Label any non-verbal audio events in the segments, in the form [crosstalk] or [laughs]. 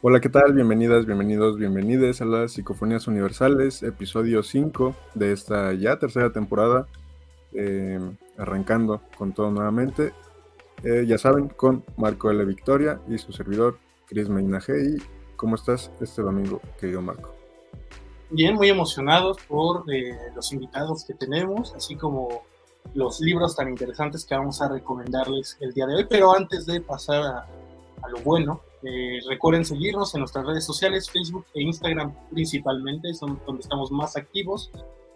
Hola, ¿qué tal? Bienvenidas, bienvenidos, bienvenides a las Psicofonías Universales, episodio 5 de esta ya tercera temporada, eh, arrancando con todo nuevamente. Eh, ya saben, con Marco L. Victoria y su servidor, Chris Meinaje. ¿Y cómo estás este domingo, querido Marco? Bien, muy emocionados por eh, los invitados que tenemos, así como los libros tan interesantes que vamos a recomendarles el día de hoy. Pero antes de pasar a lo bueno, eh, recuerden seguirnos en nuestras redes sociales, Facebook e Instagram principalmente, son donde estamos más activos.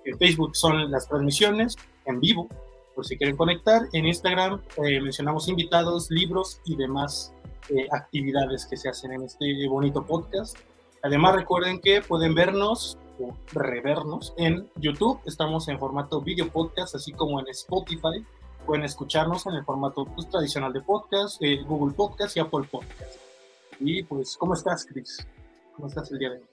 En Facebook son las transmisiones en vivo, por si quieren conectar. En Instagram eh, mencionamos invitados, libros y demás eh, actividades que se hacen en este bonito podcast. Además recuerden que pueden vernos o revernos en YouTube. Estamos en formato video podcast, así como en Spotify. Pueden escucharnos en el formato pues, tradicional de podcast, Google Podcast y Apple Podcast. Y pues, ¿cómo estás, Chris? ¿Cómo estás el día de hoy?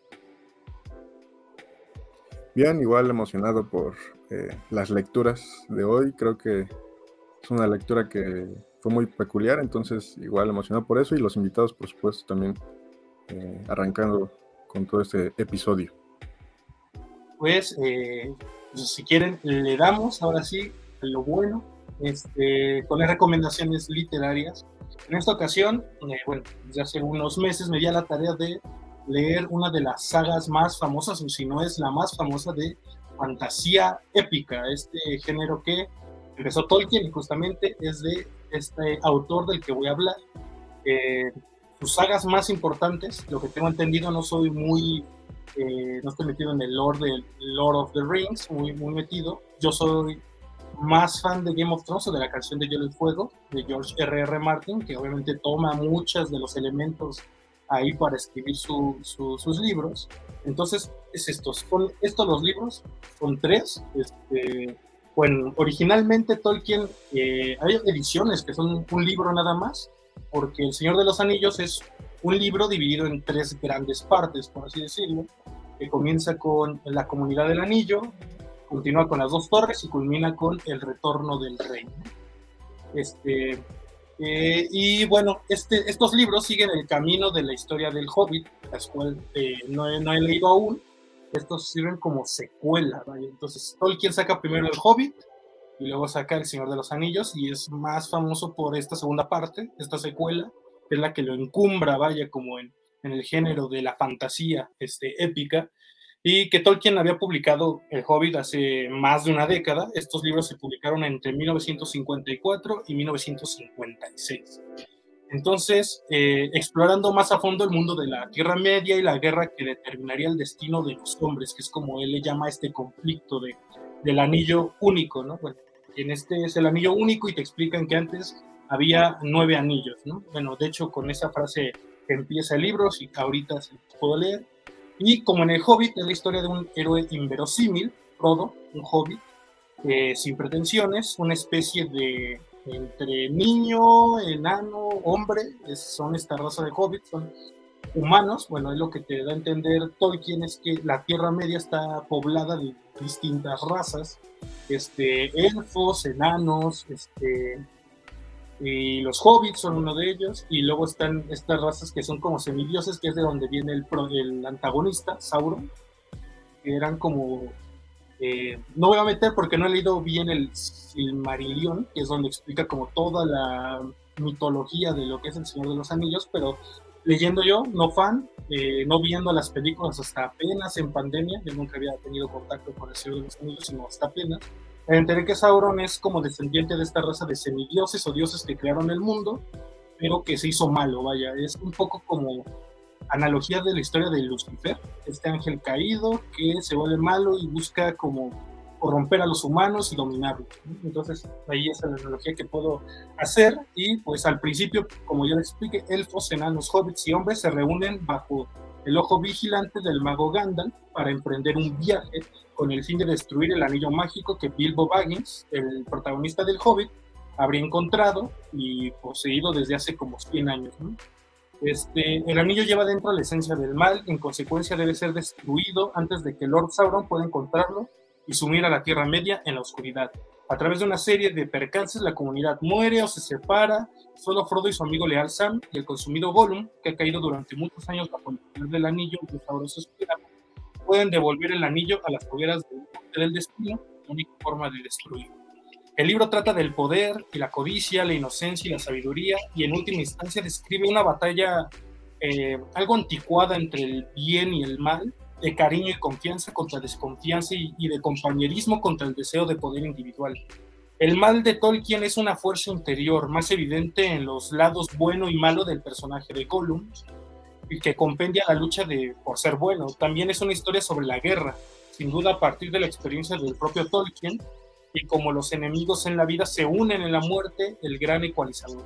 Bien, igual emocionado por eh, las lecturas de hoy. Creo que es una lectura que fue muy peculiar, entonces igual emocionado por eso y los invitados, por supuesto, también eh, arrancando con todo este episodio. Pues, eh, pues, si quieren, le damos ahora sí lo bueno, este, con las recomendaciones literarias en esta ocasión, eh, bueno, desde hace unos meses me di a la tarea de leer una de las sagas más famosas, o si no es la más famosa de fantasía épica, este género que empezó Tolkien y justamente es de este autor del que voy a hablar. Eh, sus sagas más importantes, lo que tengo entendido, no soy muy, eh, no estoy metido en el lore de Lord of the Rings, muy, muy metido. Yo soy más fan de Game of Thrones o de la canción de Hielo y Fuego de George R.R. R. Martin, que obviamente toma muchos de los elementos ahí para escribir sus libros. Entonces, es estos, son estos los libros, son tres. Este, bueno, originalmente Tolkien, eh, hay ediciones que son un libro nada más, porque El Señor de los Anillos es un libro dividido en tres grandes partes, por así decirlo, que comienza con la comunidad del anillo, continúa con las dos torres y culmina con el retorno del rey. Este, eh, y bueno, este, estos libros siguen el camino de la historia del Hobbit, las cuales eh, no, he, no, he, leído aún. Estos sirven como secuela, ¿vale? Entonces, Tolkien saca primero el Hobbit y luego saca el Señor de los Anillos y es más famoso por esta segunda parte, esta secuela, que es la que lo encumbra, vaya, como en, en el género de la fantasía este, épica y que Tolkien había publicado El Hobbit hace más de una década. Estos libros se publicaron entre 1954 y 1956. Entonces, eh, explorando más a fondo el mundo de la Tierra Media y la guerra que determinaría el destino de los hombres, que es como él le llama este conflicto de, del anillo único, ¿no? Bueno, en este es el anillo único y te explican que antes había nueve anillos, ¿no? Bueno, de hecho, con esa frase empieza el libro, si ahorita se puedo leer, y como en el Hobbit, es la historia de un héroe inverosímil, Frodo, un hobbit, sin pretensiones, una especie de entre niño, enano, hombre, son esta raza de hobbits, son humanos, bueno, es lo que te da a entender Tolkien es que la Tierra Media está poblada de distintas razas, este, elfos, enanos, este, y los hobbits son uno de ellos, y luego están estas razas que son como semidioses, que es de donde viene el, el antagonista, Sauron, que eran como... Eh, no voy a meter porque no he leído bien el Silmarillion, que es donde explica como toda la mitología de lo que es el Señor de los Anillos, pero leyendo yo, no fan, eh, no viendo las películas hasta apenas en pandemia, yo nunca había tenido contacto con el Señor de los Anillos, sino hasta apenas, enteré que Sauron es como descendiente de esta raza de semidioses o dioses que crearon el mundo, pero que se hizo malo, vaya, es un poco como analogía de la historia de Lucifer, este ángel caído que se vuelve malo y busca como corromper a los humanos y dominarlos. Entonces, ahí es la analogía que puedo hacer. Y pues al principio, como ya les expliqué, elfos, enanos, hobbits y hombres se reúnen bajo el ojo vigilante del mago Gandalf para emprender un viaje con el fin de destruir el anillo mágico que Bilbo Baggins, el protagonista del Hobbit, habría encontrado y poseído desde hace como 100 años. Este, el anillo lleva dentro la esencia del mal, en consecuencia debe ser destruido antes de que Lord Sauron pueda encontrarlo y sumir a la Tierra Media en la oscuridad. A través de una serie de percances, la comunidad muere o se separa. Solo Frodo y su amigo leal Sam y el consumido Gollum, que ha caído durante muchos años bajo el poder del anillo y pueden devolver el anillo a las hogueras del destino, la única forma de destruirlo. El libro trata del poder y la codicia, la inocencia y la sabiduría, y en última instancia describe una batalla eh, algo anticuada entre el bien y el mal, de cariño y confianza contra desconfianza y, de compañerismo contra el deseo de poder individual. El mal de Tolkien es una fuerza interior más evidente en los lados bueno y malo del personaje de Gollum, y que compendia la lucha de, por ser bueno. También es una historia sobre la guerra, sin duda a partir de la experiencia del propio Tolkien, y como los enemigos en la vida se unen en la muerte, el gran ecualizador.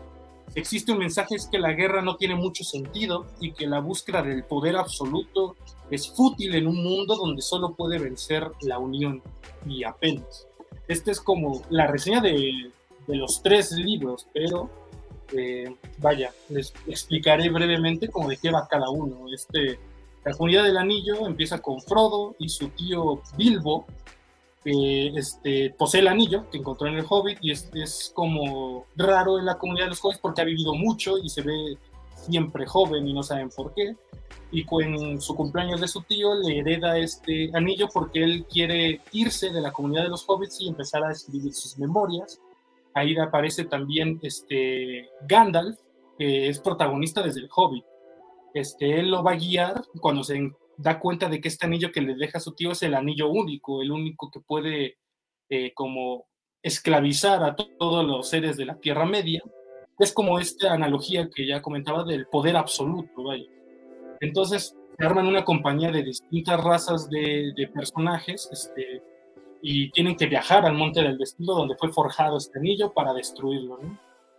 Existe un mensaje es que la guerra no tiene mucho sentido y que la búsqueda del poder absoluto es fútil en un mundo donde solo puede vencer la unión y apenas. Esta es como la reseña de, de los tres libros, pero eh, vaya, les explicaré brevemente cómo de qué va cada uno. Este, la comunidad del anillo empieza con Frodo y su tío Bilbo, que este, posee el anillo que encontró en el Hobbit y es, es, como raro en la comunidad de los Hobbits porque ha vivido mucho y se ve siempre joven y no saben por qué. Y en su cumpleaños de su tío le hereda este anillo porque él quiere irse de la comunidad de los Hobbits y empezar a escribir sus memorias. Ahí aparece también este Gandalf, que es protagonista desde el Hobbit. Este, él lo va a guiar cuando se da cuenta de que este anillo que le deja a su tío es el anillo único, el único que puede eh, como esclavizar a todos los seres de la Tierra Media. Es como esta analogía que ya comentaba del poder absoluto, vaya. Entonces se arman una compañía de distintas razas de, personajes este, y tienen que viajar al Monte del Destino donde fue forjado este anillo para destruirlo.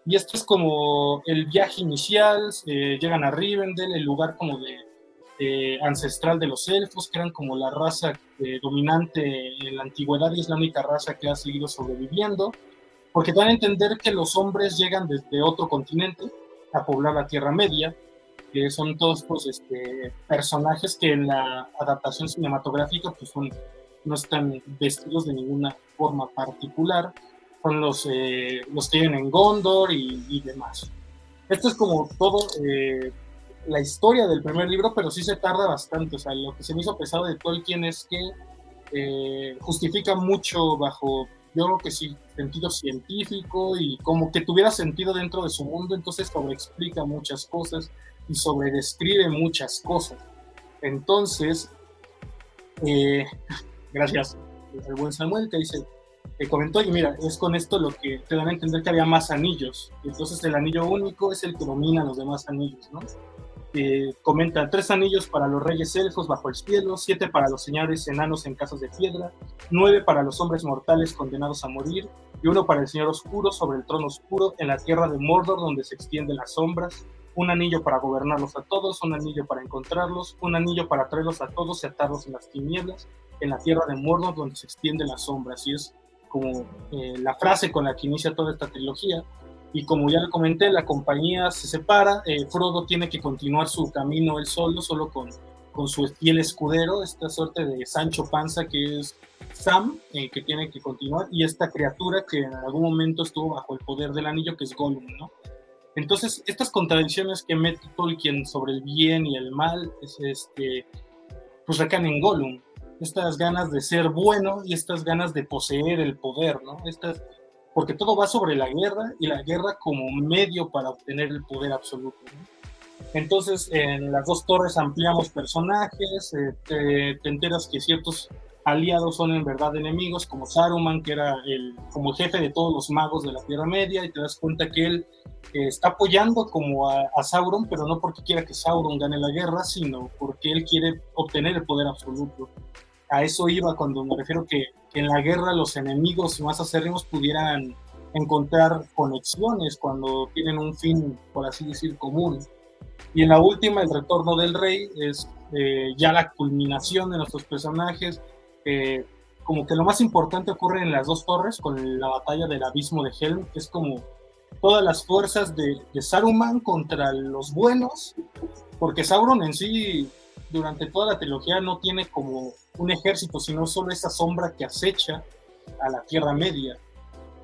Y esto es como el viaje inicial, llegan a Rivendell, el lugar como de ancestral de los elfos, que eran como la raza eh, dominante en la antigüedad y raza que ha seguido sobreviviendo, porque dan a entender que los hombres llegan desde otro continente a poblar la Tierra Media, que son todos pues, este, personajes que en la adaptación cinematográfica pues, son, no están vestidos de ninguna forma particular, son los, eh, los que viven en Gondor y, y demás. Esto es como todo la historia del primer libro, pero sí se tarda bastante. O sea, lo que se me hizo pesado de Tolkien es que eh, justifica mucho bajo, yo creo que sí, sentido científico y como que tuviera sentido dentro de su mundo, entonces sobreexplica muchas cosas y sobredescribe muchas cosas. Entonces, eh, [laughs] gracias al buen Samuel que dice, que comentó, y mira, es con esto lo que te dan a entender que había más anillos. Entonces el anillo único es el que domina los demás anillos, ¿no? Comenta tres anillos para los reyes elfos bajo el cielo, siete para los señores enanos en casas de piedra, nueve para los hombres mortales condenados a morir, y uno para el señor oscuro sobre el trono oscuro en la tierra de Mordor donde se extienden las sombras, un anillo para gobernarlos a todos, un anillo para encontrarlos, un anillo para traerlos a todos y atarlos en las tinieblas, en la tierra de Mordor donde se extienden las sombras. Y es como eh, la frase con la que inicia toda esta trilogía. Y como ya le comenté, la compañía se separa, eh, Frodo tiene que continuar su camino él solo, solo con, con su fiel escudero, esta suerte de Sancho Panza que es Sam, eh, que tiene que continuar, y esta criatura que en algún momento estuvo bajo el poder del anillo, que es Gollum, ¿no? Entonces, estas contradicciones que mete Tolkien sobre el bien y el mal, es este, pues recaen en Gollum. Estas ganas de ser bueno y estas ganas de poseer el poder, ¿no? Estas porque todo va sobre la guerra y la guerra como medio para obtener el poder absoluto. Entonces, en las dos torres ampliamos personajes, eh, te, enteras que ciertos aliados son en verdad enemigos, como Saruman, que era el como jefe de todos los magos de la Tierra Media, y te das cuenta que él eh, está apoyando como a, a, Sauron, pero no porque quiera que Sauron gane la guerra, sino porque él quiere obtener el poder absoluto. A eso iba cuando me refiero que en la guerra los enemigos más acérrimos pudieran encontrar conexiones cuando tienen un fin, por así decir, común. Y en la última, el retorno del rey es eh, ya la culminación de nuestros personajes. Eh, como que lo más importante ocurre en las dos torres con la batalla del abismo de Helm, que es como todas las fuerzas de, de Saruman contra los buenos, porque Sauron en sí durante toda la trilogía no tiene como un ejército, sino solo esa sombra que acecha a la Tierra Media.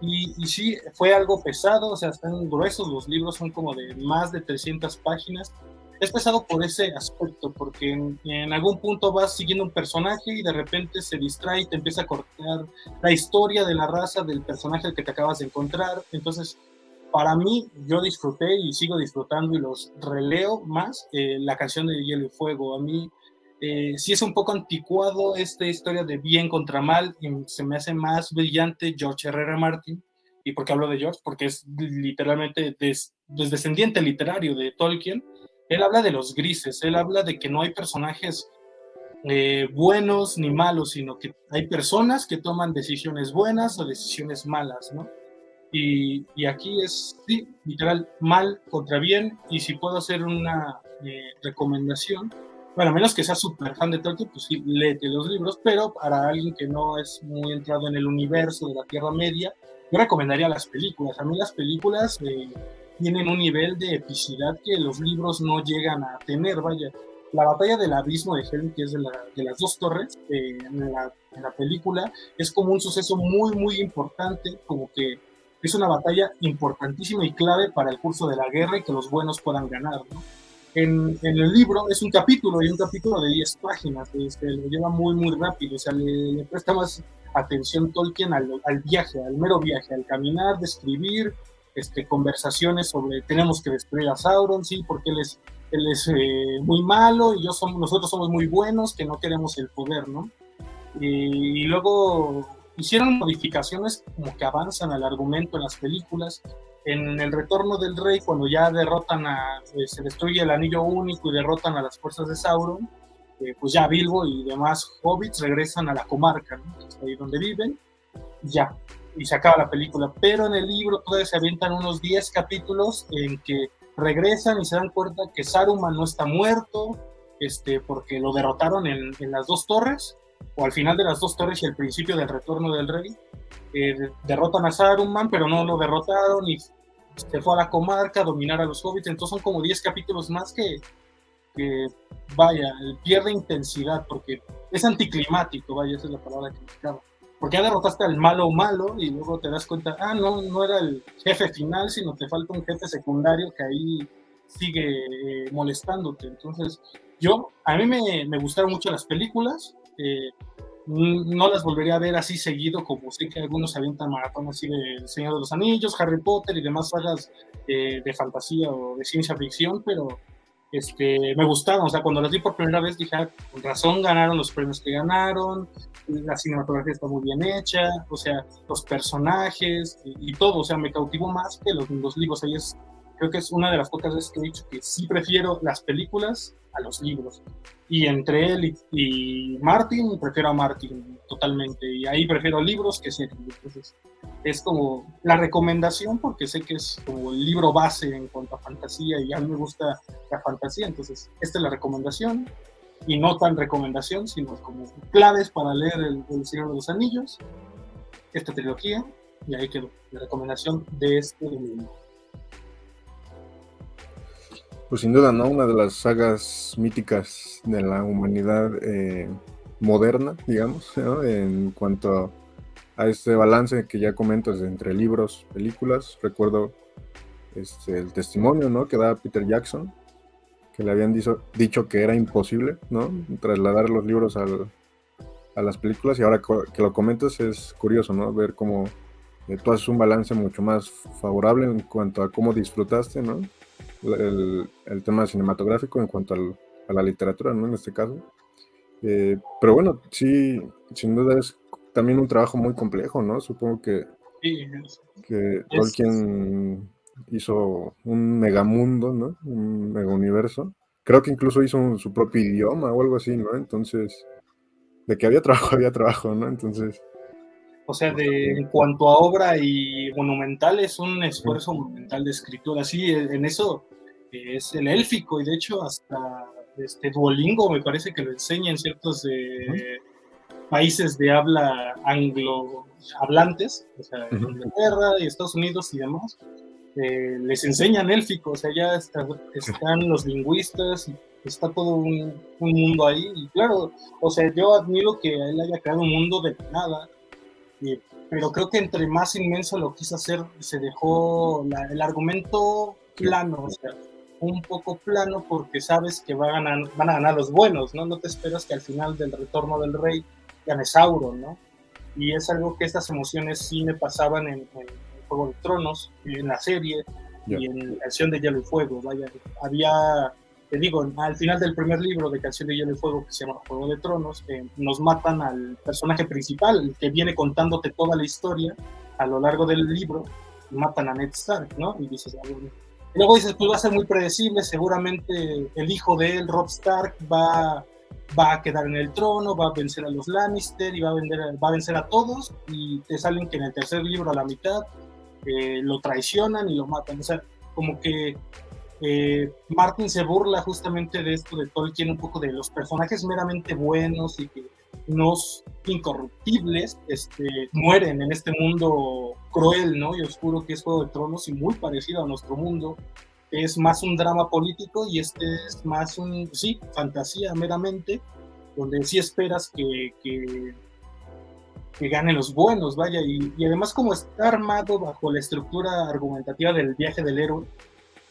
Y, y, sí, fue algo pesado, o sea, están gruesos, los libros son como de más de 300 páginas. Es pesado por ese aspecto, porque en, algún punto vas siguiendo un personaje y de repente se distrae y te empieza a cortar la historia de la raza del personaje al que te acabas de encontrar. Entonces, para mí, yo disfruté y sigo disfrutando y los releo más eh, la canción de Hielo y Fuego. A mí eh, sí es un poco anticuado esta historia de bien contra mal y se me hace más brillante George R. Martin. ¿Y por qué hablo de George? Porque es literalmente des, descendiente literario de Tolkien. Él habla de los grises, él habla de que no hay personajes eh, buenos ni malos, sino que hay personas que toman decisiones buenas o decisiones malas, ¿no? Y, y, aquí es, sí, literal, mal contra bien. Y si puedo hacer una eh, recomendación, bueno, menos que sea súper fan de Tolkien, pues sí, léete los libros, pero para alguien que no es muy entrado en el universo de la Tierra Media, yo recomendaría las películas. A mí las películas eh, tienen un nivel de epicidad que los libros no llegan a tener, vaya. La batalla del abismo de Helm, que es de, la, de las dos torres, eh, en, la, en la película, es como un suceso muy, muy importante, como que es una batalla importantísima y clave para el curso de la guerra y que los buenos puedan ganar. ¿no? En, en, el libro es un capítulo y un capítulo de 10 páginas, este, lo lleva muy, muy rápido, o sea, le, le presta más atención Tolkien al, al, viaje, al mero viaje, al caminar, describir este, conversaciones sobre tenemos que destruir a Sauron, sí, porque él es, él es eh, muy malo y yo somos, nosotros somos muy buenos, que no queremos el poder, ¿no? Y, y luego hicieron modificaciones como que avanzan al argumento en las películas. En el retorno del rey, cuando ya derrotan a, eh, se destruye el anillo único y derrotan a las fuerzas de Sauron, eh, pues ya Bilbo y demás hobbits regresan a la comarca, ahí donde viven, y ya, y se acaba la película. Pero en el libro todavía se avientan unos 10 capítulos en que regresan y se dan cuenta que Saruman no está muerto, este, porque lo derrotaron en, en las dos torres, o al final de las dos torres y al principio del retorno del rey, eh, derrotan a Saruman, pero no lo derrotaron y se fue a la comarca a dominar a los hobbits. Entonces son como 10 capítulos más que, que, vaya, pierde intensidad porque es anticlimático, vaya, esa es la palabra que buscaba. Porque ya derrotaste al malo malo y luego te das cuenta, ah, no, no era el jefe final, sino te falta un jefe secundario que ahí sigue eh, molestándote. Entonces, yo, a mí me, me gustaron mucho las películas, eh, no las volvería a ver así seguido, como sé que algunos avientan maratón así de El Señor de los Anillos, Harry Potter y demás sagas eh, de fantasía o de ciencia ficción, pero este, me gustaron. O sea, cuando las vi por primera vez dije, ah, con razón ganaron los premios que ganaron, la cinematografía está muy bien hecha, o sea, los personajes y, y todo, o sea, me cautivó más que los, los libros. Ahí es, creo que es una de las pocas veces que he dicho que sí prefiero las películas a los libros. Y entre él y, Martin, prefiero a Martin totalmente. Y ahí prefiero libros que series. Entonces, es como la recomendación, porque sé que es como el libro base en cuanto a fantasía y a mí me gusta la fantasía. Entonces, esta es la recomendación. Y no tan recomendación, sino como claves para leer El, el Señor de los Anillos, esta trilogía. Y ahí quedó la recomendación de este domingo. Pues sin duda, ¿no? Una de las sagas míticas de la humanidad eh, moderna, digamos, ¿no? en cuanto a este balance que ya comentas entre libros, películas. Recuerdo este, el testimonio, ¿no? Que da Peter Jackson, que le habían dicho, dicho que era imposible, ¿no? Trasladar los libros al, a las películas y ahora que lo comentas es curioso, ¿no? Ver cómo eh, tú haces un balance mucho más favorable en cuanto a cómo disfrutaste, ¿no? El, el tema cinematográfico en cuanto al, a la literatura, ¿no? En este caso. Eh, pero bueno, sí, sin duda es también un trabajo muy complejo, ¿no? Supongo que, sí, que Tolkien hizo un megamundo, ¿no? Un mega universo. Creo que incluso hizo un, su propio idioma o algo así, ¿no? Entonces, de que había trabajo, [laughs] había trabajo, ¿no? Entonces... O sea, de, en cuanto a obra y monumental, es un esfuerzo monumental de escritura. Sí, en eso es el élfico y de hecho hasta este Duolingo me parece que lo enseña en ciertos eh, países de habla anglo hablantes, o sea, en Inglaterra y Estados Unidos y demás, eh, les enseñan élfico, o sea, ya está, están los lingüistas, está todo un, un, mundo ahí, y claro, o sea, yo admiro que él haya creado un mundo de nada, pero creo que entre más inmenso lo quiso hacer, se dejó el argumento plano, o sea, un poco plano porque sabes que van a, ganar, van a ganar los buenos, ¿no? No te esperas que al final del retorno del rey gane Sauron, ¿no? Y es algo que estas emociones sí me pasaban en, en Juego de Tronos, en la serie y en Canción de Hielo y Fuego, vaya, había te digo, al final del primer libro de Canción de Hielo y Fuego, que se llama Juego de Tronos, eh, nos matan al personaje principal, que viene contándote toda la historia a lo largo del libro, matan a Ned Stark, ¿no? Y dices, ah, y luego dices, pues va a ser muy predecible, seguramente el hijo de él, Rob Stark, va, va a quedar en el trono, va a vencer a los Lannister y va a, vender, va a vencer a todos, y te salen que en el tercer libro a la mitad eh, lo traicionan y lo matan. O sea, como que eh, Martin se burla justamente de esto de Tolkien, un poco de los personajes meramente buenos y que los incorruptibles este, mueren en este mundo cruel ¿no? y oscuro que es Juego de Tronos y muy parecido a nuestro mundo. Es más un drama político y este es más un, sí, fantasía meramente, donde sí esperas que, que, que ganen los buenos, vaya, y, y además como está armado bajo la estructura argumentativa del viaje del héroe,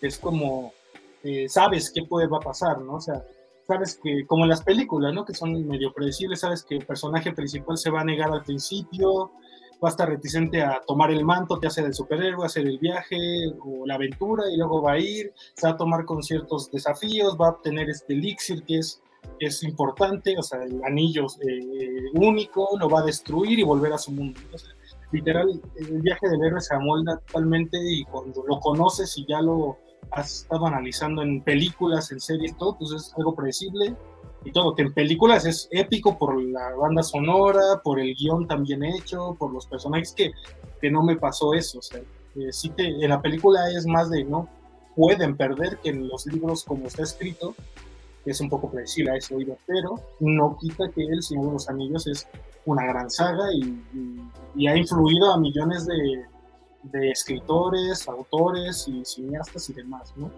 es como, eh, sabes qué puede pasar, ¿no? O sea, sabes que, como en las películas, ¿no? Que son medio predecibles, sabes que el personaje principal se va a negar al principio, va a estar reticente a tomar el manto, te hace del superhéroe, hacer el viaje o la aventura y luego va a ir, se va a tomar con ciertos desafíos, va a obtener este elixir que es, es importante, o sea, el anillo eh, único, lo va a destruir y volver a su mundo. literal, el viaje del héroe se amolda totalmente y cuando lo conoces y ya lo has estado analizando en películas, en series, todo, pues es algo predecible. Y todo, que en películas es épico por la banda sonora, por el guion también hecho, por los personajes, que, que no me pasó eso, o sea, eh, sí te, en la película es más de, no pueden perder que en los libros como está escrito, es un poco predecible a ese oído, pero no quita que El Señor de los Anillos es una gran saga y ha influido a millones de, de escritores, autores y cineastas y demás, ¿no?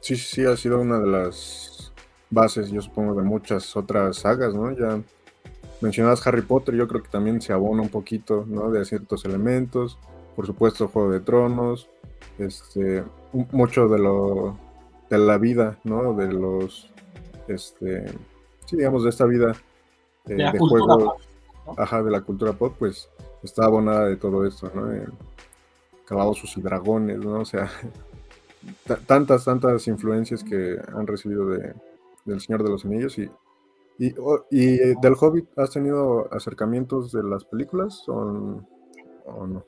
Sí, sí, ha sido una de las bases, yo supongo, de muchas otras sagas, ¿no? Ya mencionabas Harry Potter, yo creo que también se abona un poquito, ¿no? De ciertos elementos, por supuesto Juego de Tronos, este, mucho de lo, de la vida, ¿no? De los, este, sí, digamos, de esta vida eh, de, juegos ajá, de la cultura pop, pues está abonada de todo esto, ¿no? Eh, calabozos y dragones, ¿no? O sea, [laughs] tantas, tantas influencias que han recibido de, del Señor de los Anillos y, y, y, del Hobbit, ¿has tenido acercamientos de las películas o, no?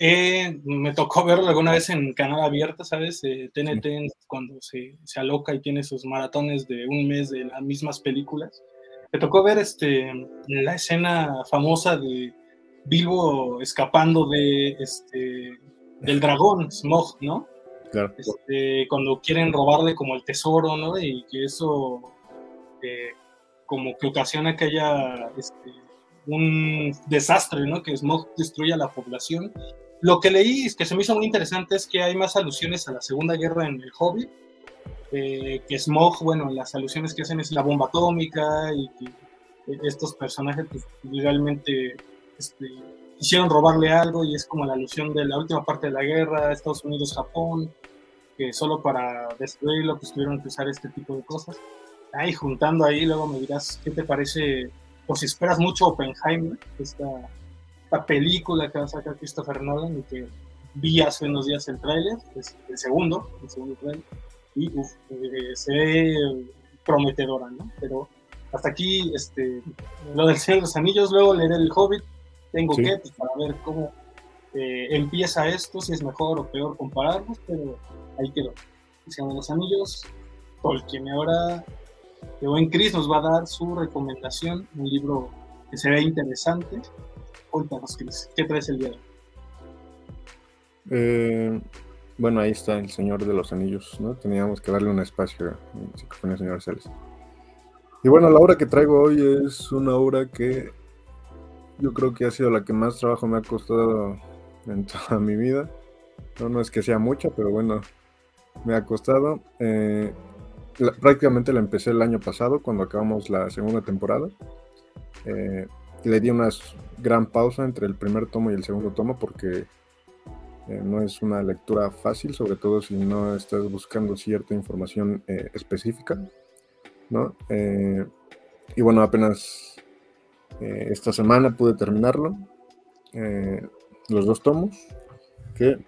Eh, me tocó verlo alguna vez en canal abierto, ¿sabes? TNT eh, cuando se, se, aloca y tiene sus maratones de un mes de las mismas películas. Me tocó ver este, la escena famosa de Bilbo escapando de este, del dragón, Smog, ¿no? Claro. Este, cuando quieren robarle como el tesoro, ¿no? Y que eso eh, como que ocasiona que haya este, un desastre, ¿no? Que Smog destruya la población. Lo que leí, que se me hizo muy interesante, es que hay más alusiones a la Segunda Guerra en el Hobbit eh, que Smog, bueno, las alusiones que hacen es la bomba atómica y que estos personajes pues, realmente este, quisieron robarle algo y es como la alusión de la última parte de la guerra, Estados Unidos-Japón, que solo para destruirlo pues tuvieron que usar este tipo de cosas. Ahí juntando ahí, luego me dirás qué te parece, por si esperas mucho Oppenheimer, esta, esta película que va a sacar Christopher Nolan y que vi hace unos días el tráiler, el segundo, el segundo tráiler y eh, se ve prometedora, ¿no? Pero hasta aquí, este, lo del Señor de los Anillos, luego leer el Hobbit, tengo que, pues, para ver cómo eh, empieza esto, si es mejor o peor compararlos, pero ahí quedó. El Señor de los Anillos, Tolkien. Ahora, el buen Chris nos va a dar su recomendación, un libro que se ve interesante. Cuéntanos, Chris, ¿qué traes el día de hoy? Eh, bueno, ahí está el Señor de los Anillos, ¿no? Teníamos que darle un espacio en Psicofonía Universales. Y bueno, la obra que traigo hoy es una obra que yo creo que ha sido la que más trabajo me ha costado en toda mi vida. No, no es que sea mucha, pero bueno, me ha costado. Eh, prácticamente la empecé el año pasado cuando acabamos la segunda temporada. Eh, le di una gran pausa entre el primer tomo y el segundo tomo porque eh, no es una lectura fácil, sobre todo si no estás buscando cierta información eh, específica, ¿no? Eh, y bueno, apenas esta semana pude terminarlo, los dos tomos, que,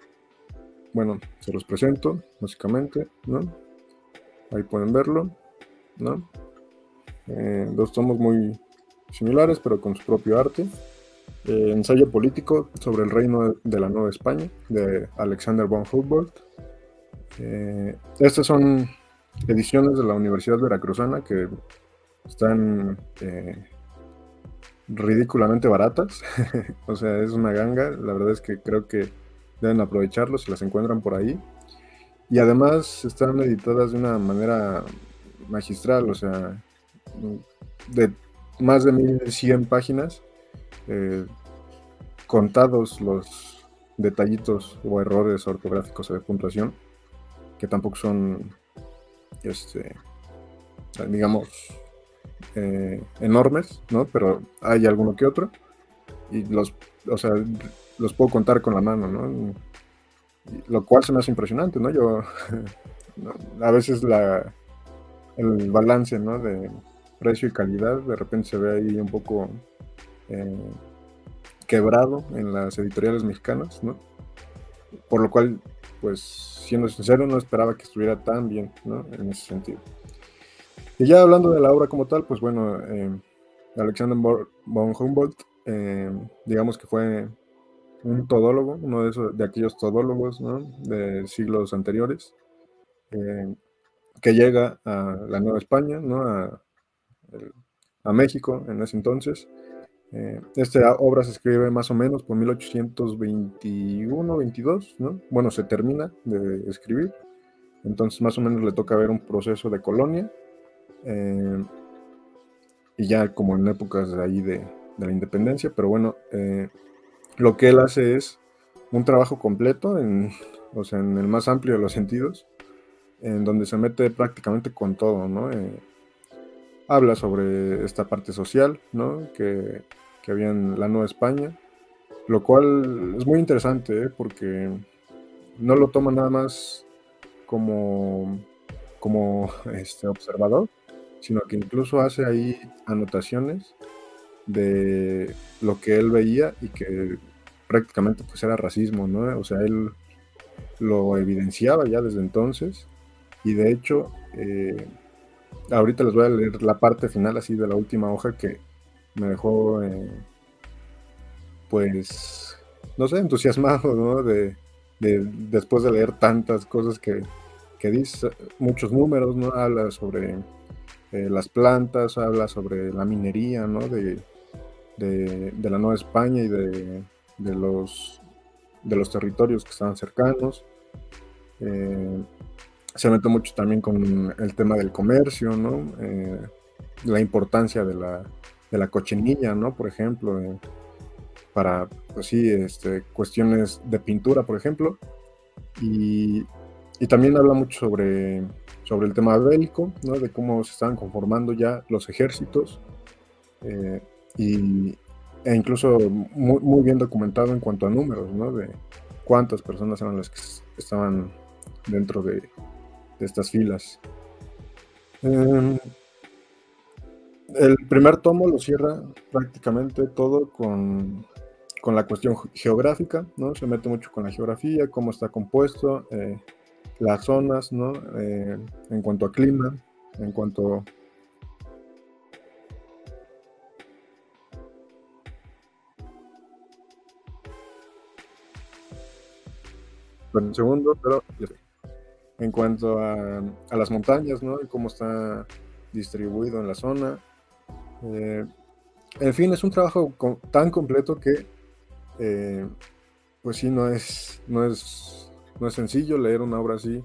bueno, se los presento, básicamente, ¿no? Ahí pueden verlo, ¿no? dos tomos muy similares, pero con su propio arte. Eh, ensayo político sobre el reino de la Nueva España, de Alexander von Humboldt. Eh, estas son ediciones de la Universidad Veracruzana que están eh, ridículamente baratas. [laughs] o sea, es una ganga. La verdad es que creo que deben aprovecharlo si las encuentran por ahí. Y además están editadas de una manera magistral, o sea, de más de 1100 páginas, eh, contados los detallitos o errores ortográficos o de puntuación, que tampoco son, este, digamos, eh, enormes, ¿no? Pero hay alguno que otro, y los, o sea, los puedo contar con la mano, ¿no? Lo cual se me hace impresionante, ¿no? Yo, [laughs] a veces la, el balance, ¿no? De, precio y calidad, de repente se ve ahí un poco quebrado en las editoriales mexicanas. Por lo cual, pues, siendo sincero, no esperaba que estuviera tan bien. En ese sentido. Y ya hablando de la obra como tal, pues bueno, eh, Alexander von Humboldt, eh, digamos que fue un todólogo, uno de, esos, de aquellos todólogos de siglos anteriores, que llega a la Nueva España, a, a México en ese entonces. Eh, esta obra se escribe más o menos por 1821-22, ¿no? Bueno, se termina de escribir, entonces más o menos le toca ver un proceso de colonia, eh, y ya como en épocas de ahí de, la independencia, pero bueno, eh, lo que él hace es un trabajo completo, en, o sea, en el más amplio de los sentidos, en donde se mete prácticamente con todo, ¿no? habla sobre esta parte social, ¿no? Que, había en la Nueva España, lo cual es muy interesante, ¿eh? porque no lo toma nada más como, como [laughs] este, observador, sino que incluso hace ahí anotaciones de lo que él veía y que prácticamente pues era racismo, ¿no? O sea, él lo evidenciaba ya desde entonces y de hecho eh, ahorita les voy a leer la parte final así de la última hoja que me dejó, eh, pues, no sé, entusiasmado, ¿no? De, después de leer tantas cosas que, dice, muchos números, ¿no? Habla sobre eh, las plantas, habla sobre la minería, ¿no? De, la Nueva España y de, los, de los territorios que estaban cercanos. Eh, se mete mucho también con el tema del comercio, ¿no? La importancia de la, de la cochinilla, ¿no? Por ejemplo, eh, para, pues sí, este, cuestiones de pintura, por ejemplo. Y, también habla mucho sobre, sobre el tema bélico, ¿no? De cómo se estaban conformando ya los ejércitos. Eh, y, e incluso muy, muy, bien documentado en cuanto a números, ¿no? De cuántas personas eran las que estaban dentro de, estas filas. Em, el primer tomo lo cierra prácticamente todo con, la cuestión geográfica, ¿no? Se mete mucho con la geografía, cómo está compuesto, eh, las zonas, ¿no? Eh, en cuanto a clima, en cuanto Bueno, segundo, pero en cuanto a, las montañas, ¿no? Y cómo está distribuido en la zona. Eh, en fin, es un trabajo tan completo que, eh, pues sí, no es, no, es, no es sencillo leer una obra así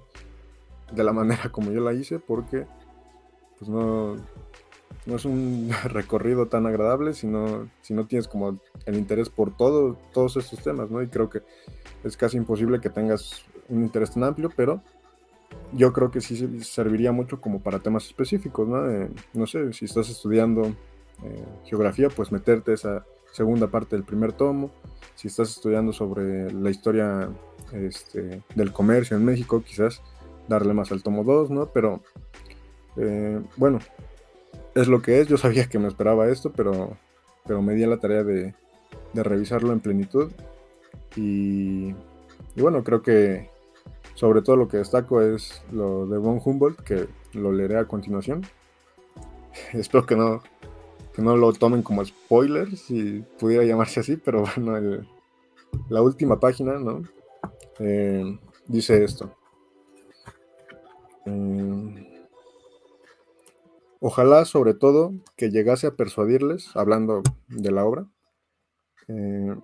de la [laughs] manera como yo la hice, porque pues no, no es un [laughs] recorrido tan agradable si no, si no tienes como el interés por todo, todos estos temas, ¿no? Y creo que es casi imposible que tengas un interés tan amplio, pero yo creo que sí serviría mucho como para temas específicos, ¿no? no sé, si estás estudiando eh, geografía, pues meterte esa segunda parte del primer tomo. Si estás estudiando sobre la historia este, del comercio en México, quizás darle más al tomo 2, ¿no? Pero eh, bueno, es lo que es. Yo sabía que me esperaba esto, pero, pero me di a la tarea de, de revisarlo en plenitud. Y, y, bueno, creo que sobre todo lo que destaco es lo de von Humboldt, que lo leeré a continuación. [laughs] Espero que no, que no lo tomen como spoiler, si pudiera llamarse así, pero [laughs] bueno, la última página, ¿no? Eh, dice esto. Eh, ojalá, sobre todo, que llegase a persuadirles, hablando de la obra, eh,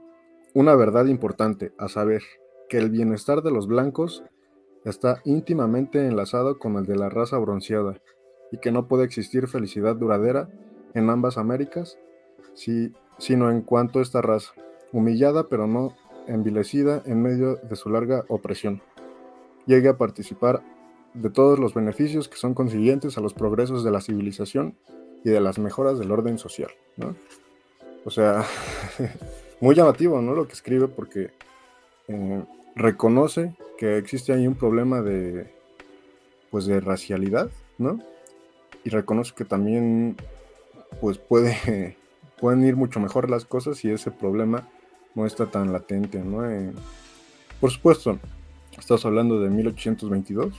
una verdad importante, a saber, que el bienestar de los blancos está íntimamente enlazado con el de la raza bronceada y que no puede existir felicidad duradera en ambas Américas, sino en cuanto esta raza, humillada pero no envilecida en medio de su larga opresión, llegue a participar de todos los beneficios que son consiguientes a los progresos de la civilización y de las mejoras del orden social. O sea, [laughs] muy llamativo ¿no? lo que escribe porque eh, reconoce que existe ahí un problema de, pues, de racialidad, ¿no? Y reconoce que también pues puede, [laughs] pueden ir mucho mejor las cosas si ese problema no está tan latente, ¿no? Eh, por supuesto, estamos hablando de 1822,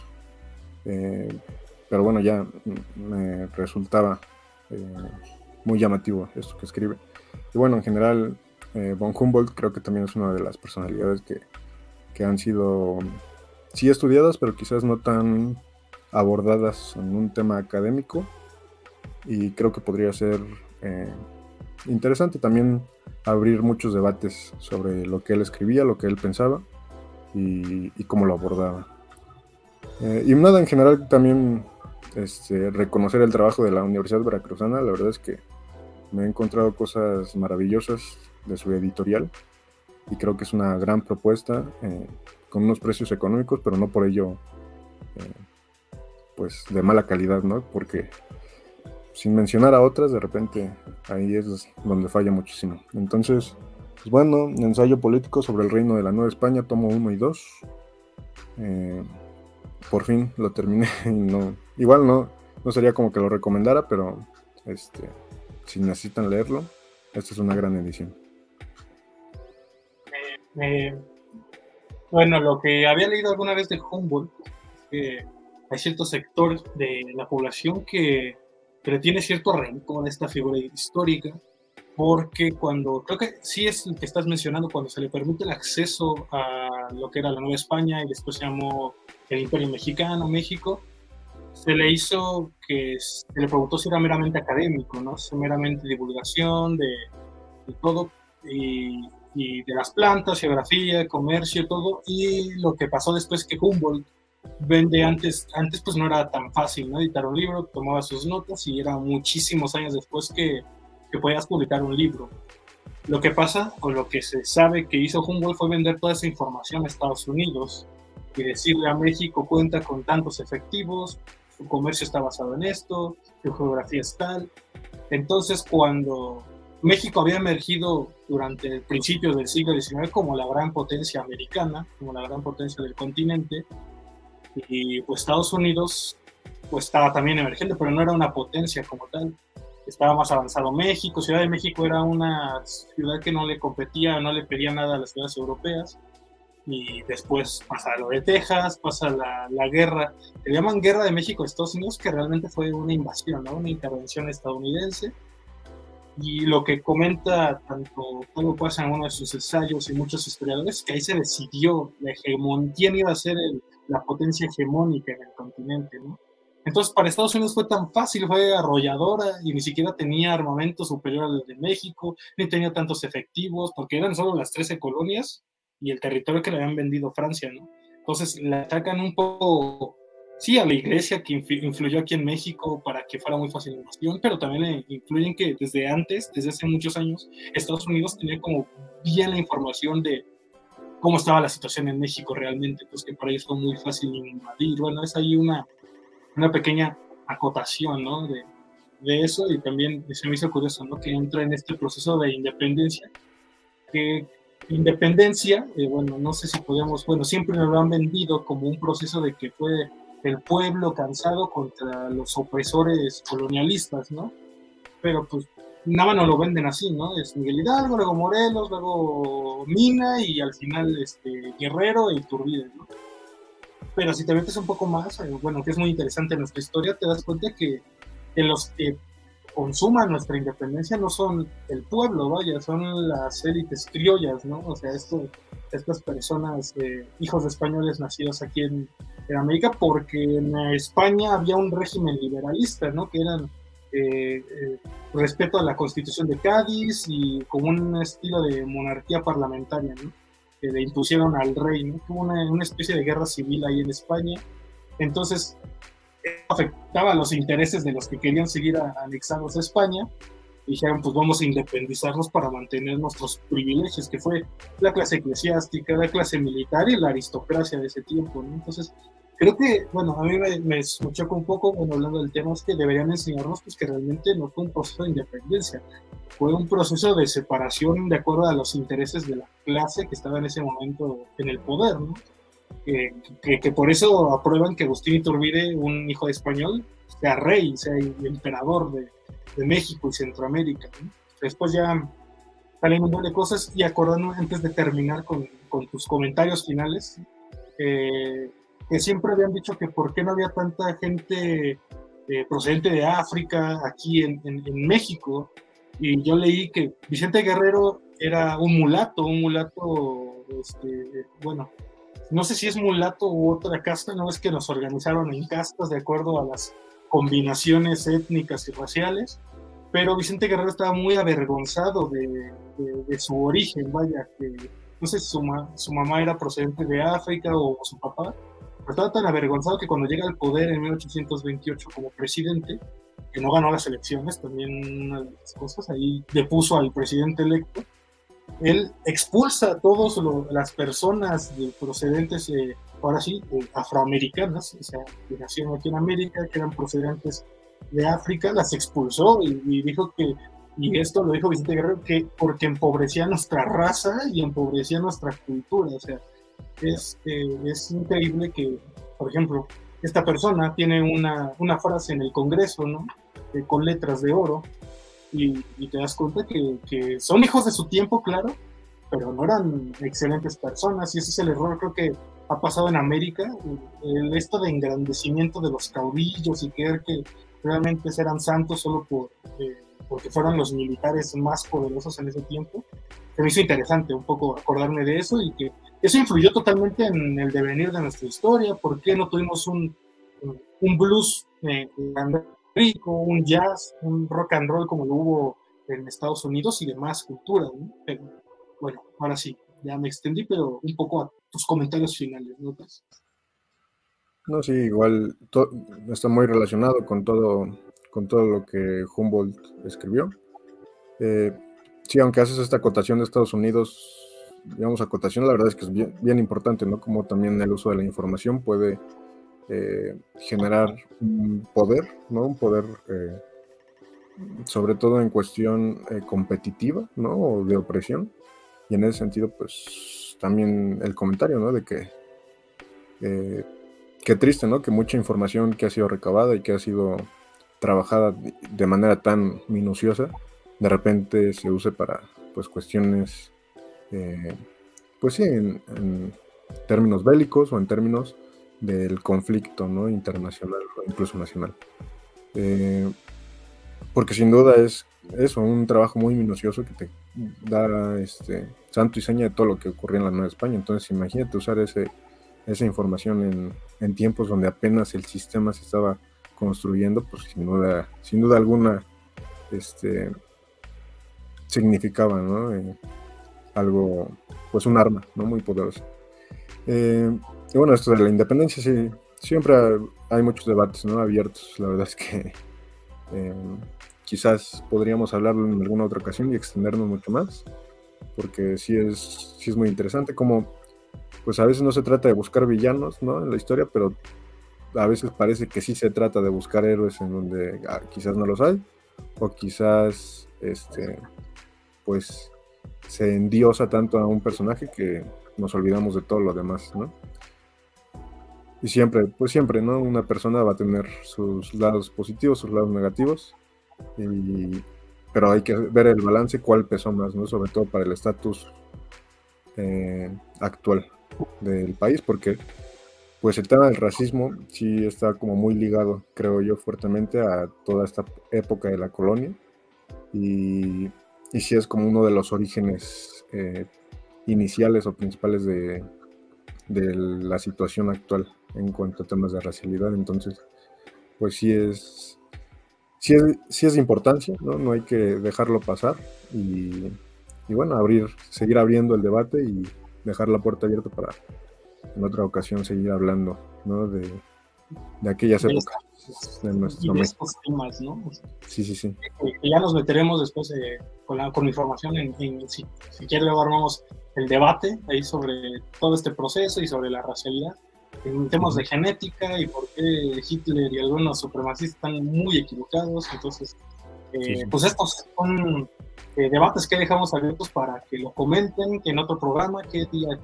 eh, pero bueno, ya me resultaba eh, muy llamativo esto que escribe. Y bueno, en general, von Humboldt creo que también es una de las personalidades que, que han sido, sí estudiadas, pero quizás no tan abordadas en un tema académico. Y creo que podría ser eh, interesante también abrir muchos debates sobre lo que él escribía, lo que él pensaba y, cómo lo abordaba. Eh, y nada, en general también este, reconocer el trabajo de la Universidad Veracruzana, la verdad es que me he encontrado cosas maravillosas de su editorial y creo que es una gran propuesta eh, con unos precios económicos, pero no por ello pues de mala calidad, ¿no? Porque sin mencionar a otras, de repente ahí es donde falla muchísimo. Entonces, pues bueno, ensayo político sobre el reino de la Nueva España, tomo 1 y 2. Eh, por fin lo terminé [laughs] y no, igual no, no sería como que lo recomendara, pero este, si necesitan leerlo, esta es una gran edición. Bueno, lo que había leído alguna vez de Humboldt es que hay cierto sector de la población que pero tiene cierto rencor esta figura histórica, porque cuando, creo que sí es el que estás mencionando, cuando se le permite el acceso a lo que era la Nueva España y después se llamó el Imperio Mexicano, México, se le hizo que se le preguntó si era meramente académico, ¿no? Si meramente divulgación de, de todo y, y, de las plantas, geografía, comercio, todo. Y lo que pasó después que Humboldt vende antes, antes pues no era tan fácil, ¿no? Editar un libro, tomaba sus notas y era muchísimos años después que, que podías publicar un libro. Lo que pasa, o lo que se sabe que hizo Humboldt fue vender toda esa información a Estados Unidos y decirle a México cuenta con tantos efectivos, su comercio está basado en esto, su geografía es tal. Entonces, cuando México había emergido durante el principio del siglo XIX como la gran potencia americana, como la gran potencia del continente, y pues Estados Unidos pues estaba también emergente, pero no era una potencia como tal. Estaba más avanzado México, Ciudad de México era una ciudad que no le competía, no le pedía nada a las ciudades europeas. Y después pasa lo de Texas, pasa la, la guerra, le llaman Guerra de México-Estados Unidos, que realmente fue una invasión, ¿no? una intervención estadounidense. Y lo que comenta tanto Pablo Paz en uno de sus ensayos y muchos historiadores, que ahí se decidió la hegemonía, quién iba a ser la potencia hegemónica en el continente, ¿no? Entonces, para Estados Unidos fue tan fácil, fue arrolladora y ni siquiera tenía armamento superior al de México, ni tenía tantos efectivos, porque eran solo las 13 colonias y el territorio que le habían vendido Francia, ¿no? Entonces, le atacan un poco, sí, a la iglesia que influyó aquí en México para que fuera muy fácil la invasión, pero también influyen que desde antes, desde hace muchos años, Estados Unidos tenía como bien la información de cómo estaba la situación en México realmente, pues que para ellos fue muy fácil invadir. Bueno, es ahí una, una pequeña acotación, ¿no? De, de eso y también se me hizo curioso, ¿no? Que entra en este proceso de independencia, que independencia, eh, bueno, no sé si podemos, bueno, siempre nos lo han vendido como un proceso de que fue el pueblo cansado contra los opresores colonialistas, ¿no? Pero pues nada no lo venden así, ¿no? Es Miguel Hidalgo, luego Morelos, luego Mina y al final este, Guerrero y Iturbide, ¿no? Pero si te metes un poco más, eh, bueno, que es muy interesante nuestra historia, te das cuenta que, que los que consuman nuestra independencia no son el pueblo, vaya, son las élites criollas, ¿no? O sea, esto, estas personas, eh, hijos de españoles nacidos aquí en, en, América, porque en España había un régimen liberalista, ¿no? Que eran eh, eh, respeto a la constitución de Cádiz y con un estilo de monarquía parlamentaria. Que le impusieron al rey, ¿no? Hubo una, especie de guerra civil ahí en España. Entonces, afectaba los intereses de los que querían seguir anexados a España. Dijeron, pues vamos a independizarnos para mantener nuestros privilegios, que fue la clase eclesiástica, la clase militar y la aristocracia de ese tiempo. Entonces, creo que, bueno, a mí me, me, un poco, bueno, hablando del tema, es que deberían enseñarnos pues, que realmente no fue un proceso de independencia, fue un proceso de separación de acuerdo a los intereses de la clase que estaba en ese momento en el poder, ¿no? que, que, por eso aprueban que Agustín Iturbide, un hijo de español, sea rey, sea emperador de, de México y Centroamérica. ¿no? Después ya salen un montón de cosas y acordando antes de terminar con, con tus comentarios finales, eh, que siempre habían dicho que por qué no había tanta gente eh, procedente de África aquí en, en, en, México. Y yo leí que Vicente Guerrero era un mulato, un mulato, este, bueno, no sé si es mulato u otra casta, no es que nos organizaron en castas de acuerdo a las combinaciones étnicas y raciales, pero Vicente Guerrero estaba muy avergonzado de, de, de su origen, vaya, que no sé si su, ma, su, mamá era procedente de África o su papá, pero estaba tan avergonzado que cuando llega al poder en 1828 como presidente, que no ganó las elecciones, también una de las cosas, ahí depuso al presidente electo, él expulsa a todas las personas de procedentes, eh, ahora sí, eh, afroamericanas, o sea, que nacieron aquí en América, que eran procedentes de África, las expulsó y, dijo que, y esto lo dijo Vicente Guerrero, que porque empobrecía nuestra raza y empobrecía nuestra cultura, o sea, es, eh, es increíble que, por ejemplo, esta persona tiene una, una frase en el Congreso, ¿no? Con letras de oro, y, y te das cuenta que, que, son hijos de su tiempo, claro, pero no eran excelentes personas y ese es el error creo que ha pasado en América, el, esto de engrandecimiento de los caudillos y creer que realmente eran santos solo por, eh, porque fueron los militares más poderosos en ese tiempo. Me hizo interesante un poco acordarme de eso y que eso influyó totalmente en el devenir de nuestra historia, por qué no tuvimos un, un blues eh, rico, un jazz, un rock and roll como lo hubo en Estados Unidos y demás culturas. ¿no? Pero bueno, ahora sí, ya me extendí, pero un poco tus comentarios finales, ¿no? No, sí, igual está muy relacionado con todo, con todo lo que Humboldt escribió. Eh, sí, aunque haces esta acotación de Estados Unidos, digamos, acotación, la verdad es que es bien, importante, ¿no? Como también el uso de la información puede eh, generar un poder, ¿no? Un poder, eh, sobre todo en cuestión competitiva, ¿no? O de opresión. Y en ese sentido, pues también el comentario, ¿no? De que, eh, qué triste, ¿no? Que mucha información que ha sido recabada y que ha sido trabajada de manera tan minuciosa, de repente se use para, pues, cuestiones, eh, pues sí, en, en términos bélicos o en términos del conflicto ¿no? internacional o incluso nacional. Eh, porque sin duda es eso, un trabajo muy minucioso que te da este, santo y seña de todo lo que ocurría en la Nueva España. Entonces imagínate usar ese, esa información en, en, tiempos donde apenas el sistema se estaba construyendo, pues sin duda, sin duda alguna este, significaba ¿no? eh, algo, pues un arma ¿no? muy poderosa. Eh, y bueno, esto de la independencia, sí, siempre hay muchos debates ¿no? abiertos. La verdad es que eh, quizás podríamos hablarlo en alguna otra ocasión y extendernos mucho más, porque sí es, sí es muy interesante. Como pues a veces no se trata de buscar villanos, ¿no? En la historia, pero a veces parece que sí se trata de buscar héroes en donde ah, quizás no los hay, o quizás, este, pues, se endiosa tanto a un personaje que nos olvidamos de todo lo demás, ¿no? Y siempre, pues siempre, ¿no? Una persona va a tener sus lados positivos, sus lados negativos, pero hay que ver el balance, cuál pesó más, ¿no? Sobre todo para el estatus eh, actual del país, porque pues el tema del racismo sí está como muy ligado, creo yo, fuertemente a toda esta época de la colonia y, y sí es como uno de los orígenes eh, iniciales o principales de, de, la situación actual en cuanto a temas de racialidad, entonces pues sí es sí es, sí es de importancia, ¿no? no hay que dejarlo pasar y, y bueno, abrir, seguir abriendo el debate y dejar la puerta abierta para en otra ocasión seguir hablando ¿no? de, de aquellas épocas de nuestro México. ¿no? Sí, sí, sí. Que ya nos meteremos después eh, con, la, con información en, si, si quiere luego armamos el debate ahí sobre todo este proceso y sobre la racialidad en temas de genética y por qué Hitler y algunos supremacistas están muy equivocados. Entonces, eh, pues estos son eh, debates que dejamos abiertos para que lo comenten, que en otro programa, qué día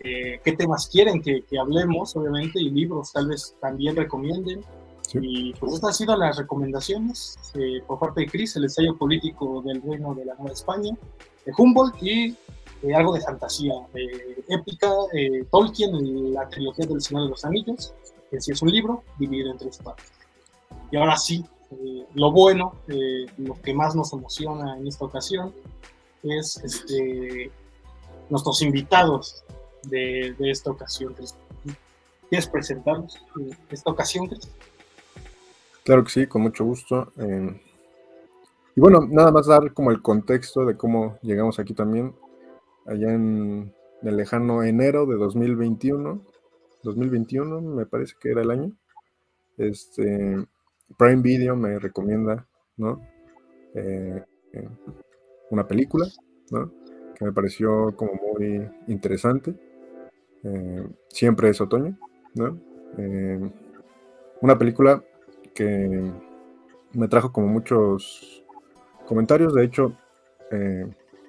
eh, qué temas quieren que, hablemos, obviamente, y libros tal vez también recomienden. Y pues estas han sido las recomendaciones eh, por parte de Cris, el ensayo político del reino de la Nueva España, de Humboldt y eh, algo de fantasía épica, Tolkien, la trilogía del Señor de los Anillos, que sí es un libro dividido en tres partes. Y ahora sí, lo bueno, lo que más nos emociona en esta ocasión es este, nuestros invitados de, esta ocasión. ¿Quieres presentarnos esta ocasión, Claro que sí, con mucho gusto. Eh, y bueno, nada más dar como el contexto de cómo llegamos aquí también, allá en el lejano enero de 2021. 2021 me parece que era el año. Este, Prime Video me recomienda, ¿no? Eh, eh, una película, ¿no? Que me pareció como muy interesante. Eh, siempre es otoño, ¿no? Una película que me trajo como muchos comentarios, de hecho,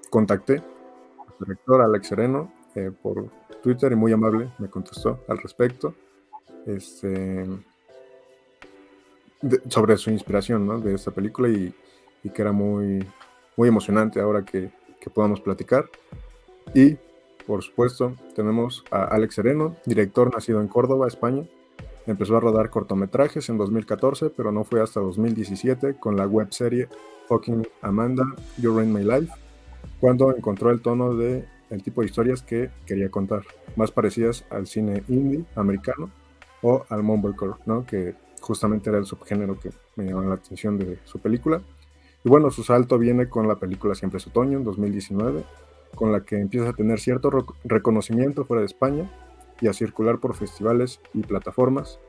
contacté director Alex Sereno por Twitter y muy amable me contestó al respecto. Este, sobre su inspiración ¿no? de esta película y, que era muy, muy emocionante ahora que, que podamos platicar. Y por supuesto, tenemos a Alex Sereno, director nacido en Córdoba, España. Empezó a rodar cortometrajes en 2014, pero no fue hasta 2017 con la webserie Fucking Amanda, You Ruin My Life, cuando encontró el tono de el tipo de historias que quería contar, más parecidas al cine indie americano o al mumblecore, ¿no? que justamente era el subgénero que me llamó la atención de su película. Y bueno, su salto viene con la película Siempre es Otoño en 2019, con la que empieza a tener cierto reconocimiento fuera de España y a circular por festivales y plataformas.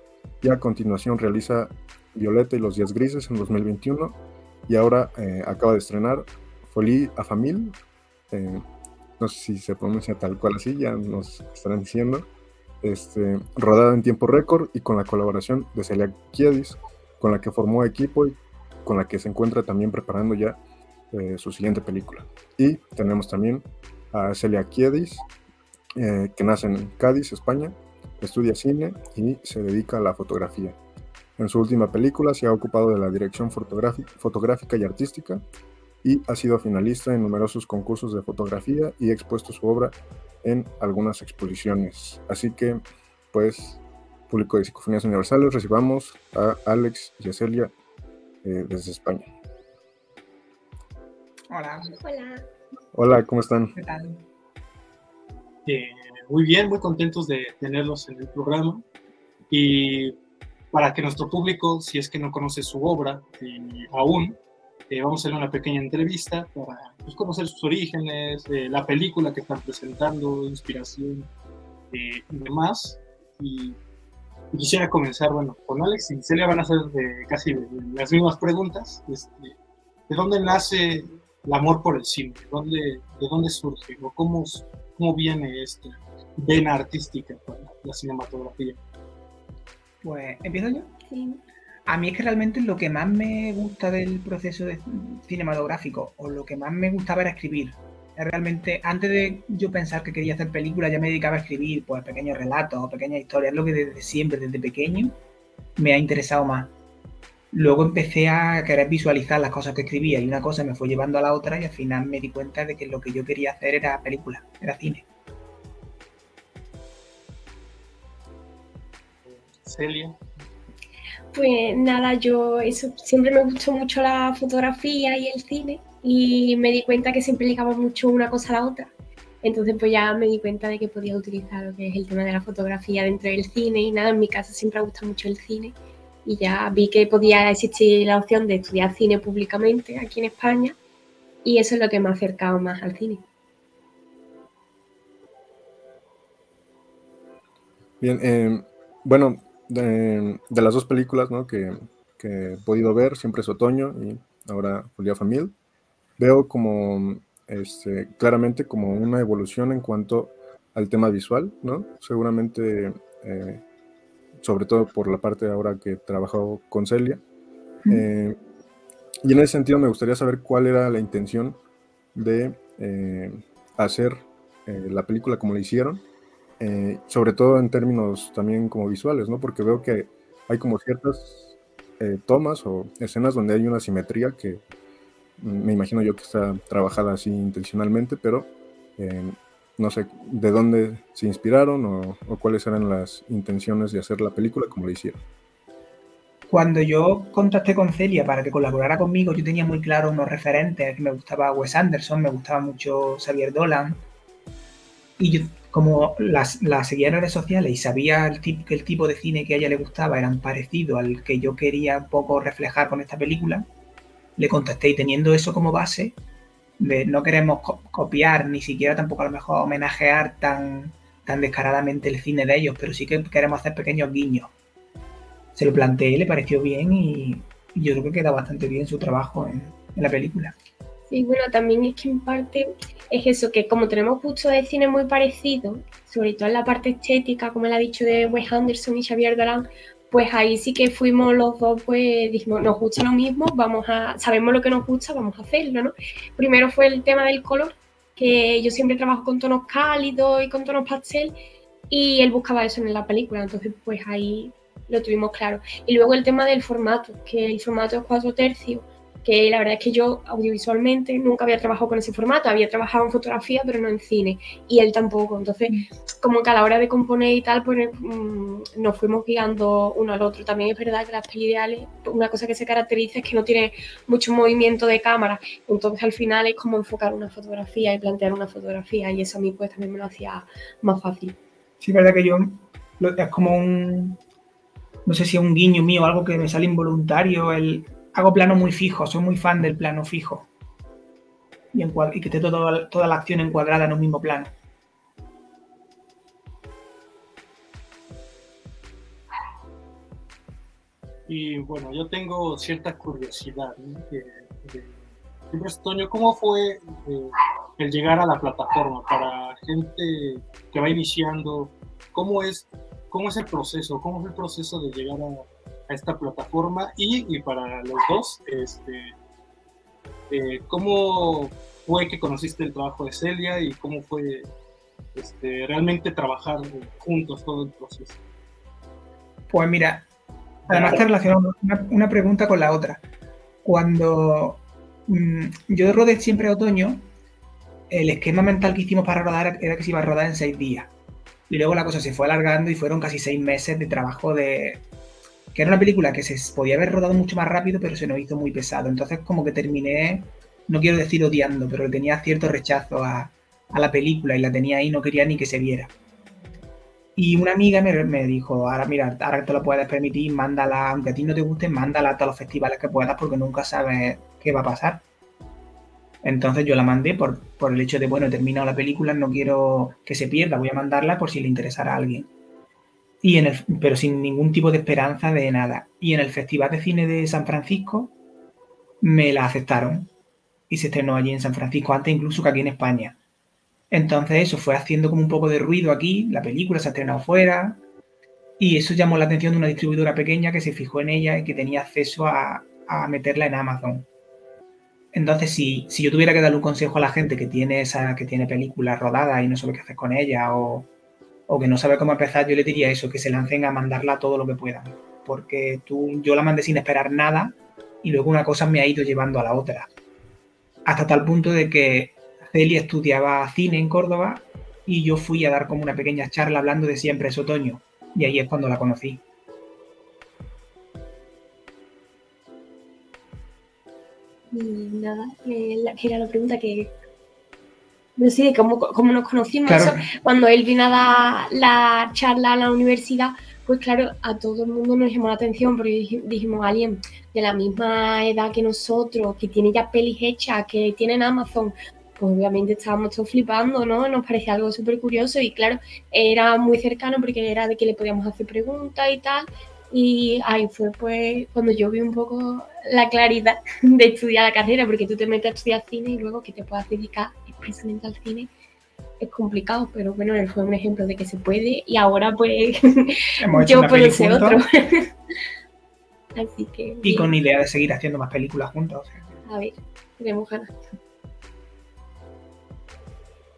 Y a continuación realiza Violeta y los Días Grises en 2021 y ahora eh, acaba de estrenar Folie a Famille, eh, no sé si se pronuncia tal cual así, ya nos estarán diciendo, este, rodada en tiempo récord y con la colaboración de Celia Kiedis, con la que formó equipo y con la que se encuentra también preparando ya eh, su siguiente película. Y tenemos también a Celia Kiedis, eh, que nace en Cádiz, España, estudia cine y se dedica a la fotografía. En su última película se ha ocupado de la dirección fotográfica y artística y ha sido finalista en numerosos concursos de fotografía y ha expuesto su obra en algunas exposiciones. Así que, pues, público de Psicofonías Universales, recibamos a Alex y a Celia eh, desde España. Hola. Hola. Hola, ¿cómo están? ¿Qué tal? Eh, muy bien, muy contentos de tenerlos en el programa. Y para que nuestro público, si es que no conoce su obra aún, eh, vamos a hacer una pequeña entrevista para pues, conocer sus orígenes, eh, la película que están presentando, inspiración y demás. Y, quisiera comenzar, bueno, con Alex y Celia van a hacer casi las mismas preguntas. Este, ¿De dónde nace el amor por el cine? ¿De dónde, de dónde surge? ¿O cómo, cómo viene esta vena artística para la cinematografía. Pues, ¿empiezo yo? Sí. A mí es que realmente lo que más me gusta del proceso cinematográfico o lo que más me gustaba era escribir. Realmente, antes de yo pensar que quería hacer películas, ya me dedicaba a escribir pues, pequeños relatos o pequeñas historias. Lo que desde siempre, desde pequeño, me ha interesado más. Luego empecé a querer visualizar las cosas que escribía y una cosa me fue llevando a la otra y al final me di cuenta de que lo que yo quería hacer era película, era cine. Celia. Pues nada, yo eso siempre me gustó mucho la fotografía y el cine y me di cuenta que siempre ligaba mucho una cosa a la otra. Entonces pues ya me di cuenta de que podía utilizar lo que es el tema de la fotografía dentro del cine y nada, en mi casa siempre ha gustado mucho el cine y ya vi que podía existir la opción de estudiar cine públicamente aquí en España y eso es lo que me ha acercado más al cine. Bien, eh, bueno, de, las dos películas que, he podido ver, siempre es Otoño y ahora Julia Famil, veo como este, claramente como una evolución en cuanto al tema visual, ¿no? Seguramente, eh, sobre todo por la parte ahora que he trabajado con Celia. Eh, y en ese sentido me gustaría saber cuál era la intención de eh, hacer la película como la hicieron eh, sobre todo en términos también como visuales, ¿no? Porque veo que hay como ciertas eh, tomas o escenas donde hay una simetría que me imagino yo que está trabajada así intencionalmente, pero eh, no sé de dónde se inspiraron o, cuáles eran las intenciones de hacer la película como lo hicieron. Cuando yo contacté con Celia para que colaborara conmigo, yo tenía muy claro unos referentes, me gustaba Wes Anderson, me gustaba mucho Xavier Dolan, y yo como las, la seguía en redes sociales y sabía el que el tipo de cine que a ella le gustaba eran parecido al que yo quería un poco reflejar con esta película, le contesté y teniendo eso como base, de no queremos copiar ni siquiera tampoco a lo mejor homenajear tan, tan descaradamente el cine de ellos, pero sí que queremos hacer pequeños guiños. Se lo planteé, le pareció bien y, yo creo que queda bastante bien su trabajo en la película. Sí, bueno, también es que en parte es eso, que como tenemos gustos de cine muy parecidos, sobre todo en la parte estética, como él ha dicho de Wes Anderson y Xavier Dolan, pues ahí sí que fuimos los dos, pues dijimos, nos gusta lo mismo, vamos a, sabemos lo que nos gusta, vamos a hacerlo, ¿no? Primero fue el tema del color, que yo siempre trabajo con tonos cálidos y con tonos pastel, y él buscaba eso en la película, entonces pues ahí lo tuvimos claro. Y luego el tema del formato, que el formato es cuatro tercios, que la verdad es que yo audiovisualmente nunca había trabajado con ese formato, había trabajado en fotografía, pero no en cine, y él tampoco. Entonces, mm. como que a la hora de componer y tal, pues mm, nos fuimos guiando uno al otro. También es verdad que las pelis ideales, una cosa que se caracteriza es que no tiene mucho movimiento de cámara, entonces al final es como enfocar una fotografía y plantear una fotografía, y eso a mí pues también me lo hacía más fácil. Sí, es verdad que yo es como un, no sé si es un guiño mío, algo que me sale involuntario, el hago plano muy fijo, soy muy fan del plano fijo. Y, que esté toda, la acción encuadrada en un mismo plano. Y bueno, yo tengo cierta curiosidad. Toño, ¿cómo fue eh, el llegar a la plataforma para gente que va iniciando? ¿Cómo es, cómo es el proceso? ¿Cómo es el proceso de llegar a, a esta plataforma y, para los dos, este, eh, ¿cómo fue que conociste el trabajo de Celia y cómo fue este, realmente trabajar juntos todo el proceso? Pues mira, además te relacionado una, pregunta con la otra. Cuando mm, yo rodé siempre otoño, el esquema mental que hicimos para rodar era que se iba a rodar en seis días. Y luego la cosa se fue alargando y fueron casi seis meses de trabajo de, que era una película que se podía haber rodado mucho más rápido, pero se nos hizo muy pesado. Entonces como que terminé, no quiero decir odiando, pero tenía cierto rechazo a, la película y la tenía ahí, no quería ni que se viera. Y una amiga me, dijo, ahora mira, ahora que te lo puedes permitir, mándala, aunque a ti no te guste, mándala a todos los festivales que puedas porque nunca sabes qué va a pasar. Entonces yo la mandé por, por el hecho de, bueno, he terminado la película, no quiero que se pierda, voy a mandarla por si le interesara a alguien y en el, pero sin ningún tipo de esperanza de nada. Y en el Festival de Cine de San Francisco me la aceptaron y se estrenó allí en San Francisco, antes incluso que aquí en España. Entonces eso fue haciendo como un poco de ruido aquí, la película se ha estrenado fuera y eso llamó la atención de una distribuidora pequeña que se fijó en ella y que tenía acceso a, meterla en Amazon. Entonces, si, si, yo tuviera que darle un consejo a la gente que tiene esa, que tiene películas rodadas y no sabe qué hacer con ella o, o, que no sabe cómo empezar, yo le diría eso, que se lancen a mandarla todo lo que puedan. Porque tú, yo la mandé sin esperar nada y luego una cosa me ha ido llevando a la otra. Hasta tal punto de que Celia estudiaba cine en Córdoba y yo fui a dar como una pequeña charla hablando de siempre es otoño. Y ahí es cuando la conocí. Y nada, que era la pregunta que no sé cómo, cómo nos conocimos. cuando él vino a dar la charla a la universidad, pues claro, a todo el mundo nos llamó la atención porque dijimos, alguien de la misma edad que nosotros, que tiene ya pelis hechas, que tiene en Amazon, pues obviamente estábamos todos flipando, ¿no? Nos parecía algo súper curioso y claro, era muy cercano porque era de que le podíamos hacer preguntas y tal. Y ahí fue pues cuando yo vi un poco la claridad [laughs] de estudiar la carrera, porque tú te metes a estudiar cine y luego que te puedas dedicar expresamente al cine es complicado, pero bueno, él fue un ejemplo de que se puede y ahora pues [laughs] yo puedo ser otro. [laughs] Así que... Y con idea de seguir haciendo más películas juntos. A ver, tenemos ganas.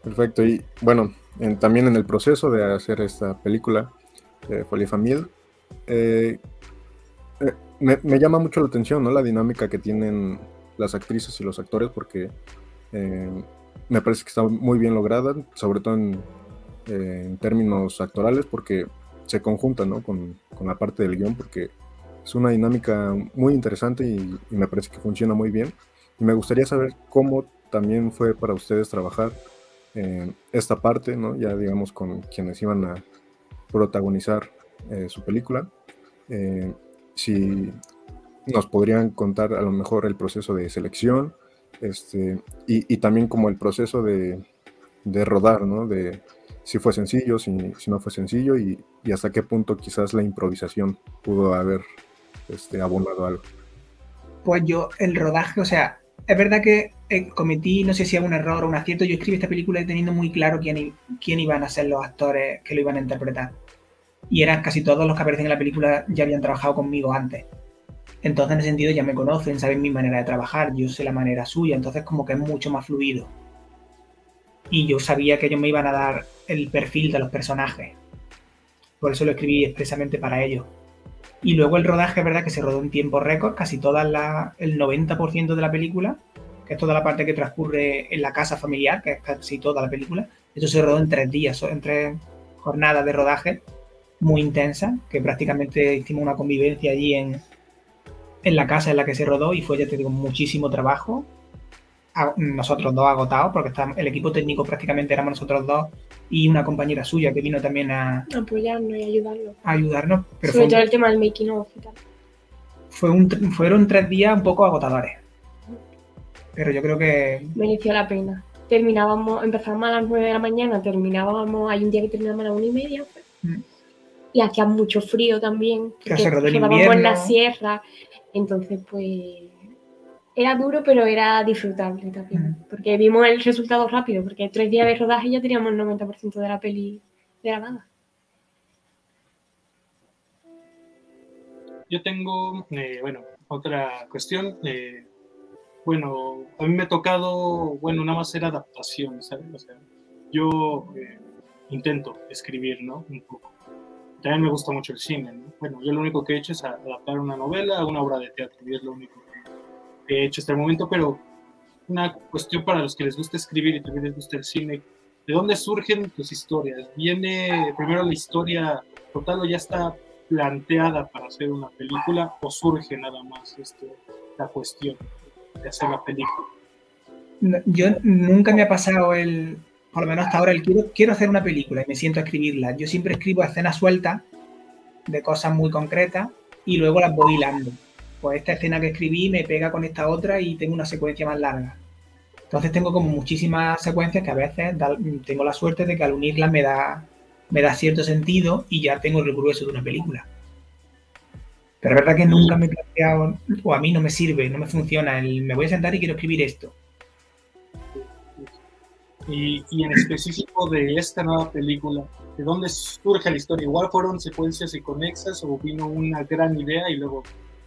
Perfecto, y bueno, también en el proceso de hacer esta película, de Folie Famille, eh, eh, me, llama mucho la atención ¿no? la dinámica que tienen las actrices y los actores, porque eh, me parece que está muy bien lograda, sobre todo en, términos actorales, porque se conjunta ¿no? con, la parte del guion, porque es una dinámica muy interesante y, me parece que funciona muy bien. Y me gustaría saber cómo también fue para ustedes trabajar en esta parte, ¿no? ya digamos con quienes iban a protagonizar eh, su película. Eh, si nos podrían contar a lo mejor el proceso de selección, este, y, también como el proceso de, rodar, ¿no? De si fue sencillo, si, no fue sencillo y, hasta qué punto quizás la improvisación pudo haber este, abonado algo. Pues yo, el rodaje, o sea, es verdad que eh, cometí, no sé si es un error o un acierto, yo escribí esta película teniendo muy claro quién, quién iban a ser los actores que lo iban a interpretar. Y eran casi todos los que aparecen en la película ya habían trabajado conmigo antes. Entonces, en ese sentido, ya me conocen, saben mi manera de trabajar, yo sé la manera suya, entonces como que es mucho más fluido. Y yo sabía que ellos me iban a dar el perfil de los personajes. Por eso lo escribí expresamente para ellos. Y luego el rodaje, verdad que se rodó en tiempo récord, casi toda la, el 90% de la película, que es toda la parte que transcurre en la casa familiar, que es casi toda la película. Eso se rodó en tres días, en tres jornadas de rodaje muy intensa, que prácticamente hicimos una convivencia allí en, en la casa en la que se rodó y fue, ya te digo, muchísimo trabajo. nosotros dos agotados, porque el equipo técnico prácticamente éramos nosotros dos y una compañera suya que vino también a apoyarnos y ayudarnos. A ayudarnos. Pero Sobre todo el tema del making of y tal. Fue un, fueron tres días un poco agotadores. Pero yo creo que. Mereció la pena. Terminábamos, empezábamos a las nueve de la mañana, terminábamos, hay un día que terminábamos a las una y media. Mm. Y hacía mucho frío también. Que se rodó el invierno. en la sierra entonces, pues era duro, pero era disfrutable también. Porque vimos el resultado rápido, porque tres días de rodaje ya teníamos el 90% de la peli grabada. Yo tengo, eh, bueno, otra cuestión. Eh, bueno, a mí me ha tocado, bueno, nada más hacer adaptación, ¿sabes? O sea, yo eh, intento escribir, ¿no? Un poco también me gusta mucho el cine. Bueno, yo lo único que he hecho es adaptar una novela a una obra de teatro, y es lo único que he hecho hasta el momento, pero una cuestión para los que les gusta escribir y también les gusta el cine, ¿de dónde surgen tus historias? ¿Viene primero la historia total o ya está planteada para hacer una película o surge nada más este, la cuestión de hacer la película? Yo nunca me ha pasado el, por lo menos hasta ahora, el quiero, quiero hacer una película y me siento a escribirla. Yo siempre escribo escenas sueltas de cosas muy concretas y luego las voy hilando. Pues esta escena que escribí me pega con esta otra y tengo una secuencia más larga. Entonces tengo como muchísimas secuencias que a veces tengo la suerte de que al unirlas me da, me da cierto sentido y ya tengo el grueso de una película. Pero es verdad que nunca me he planteado, o a mí no me sirve, no me funciona, el me voy a sentar y quiero escribir esto y, en específico de esta nueva película, ¿de dónde surge la historia? ¿Igual fueron secuencias y conexas o vino una gran idea y luego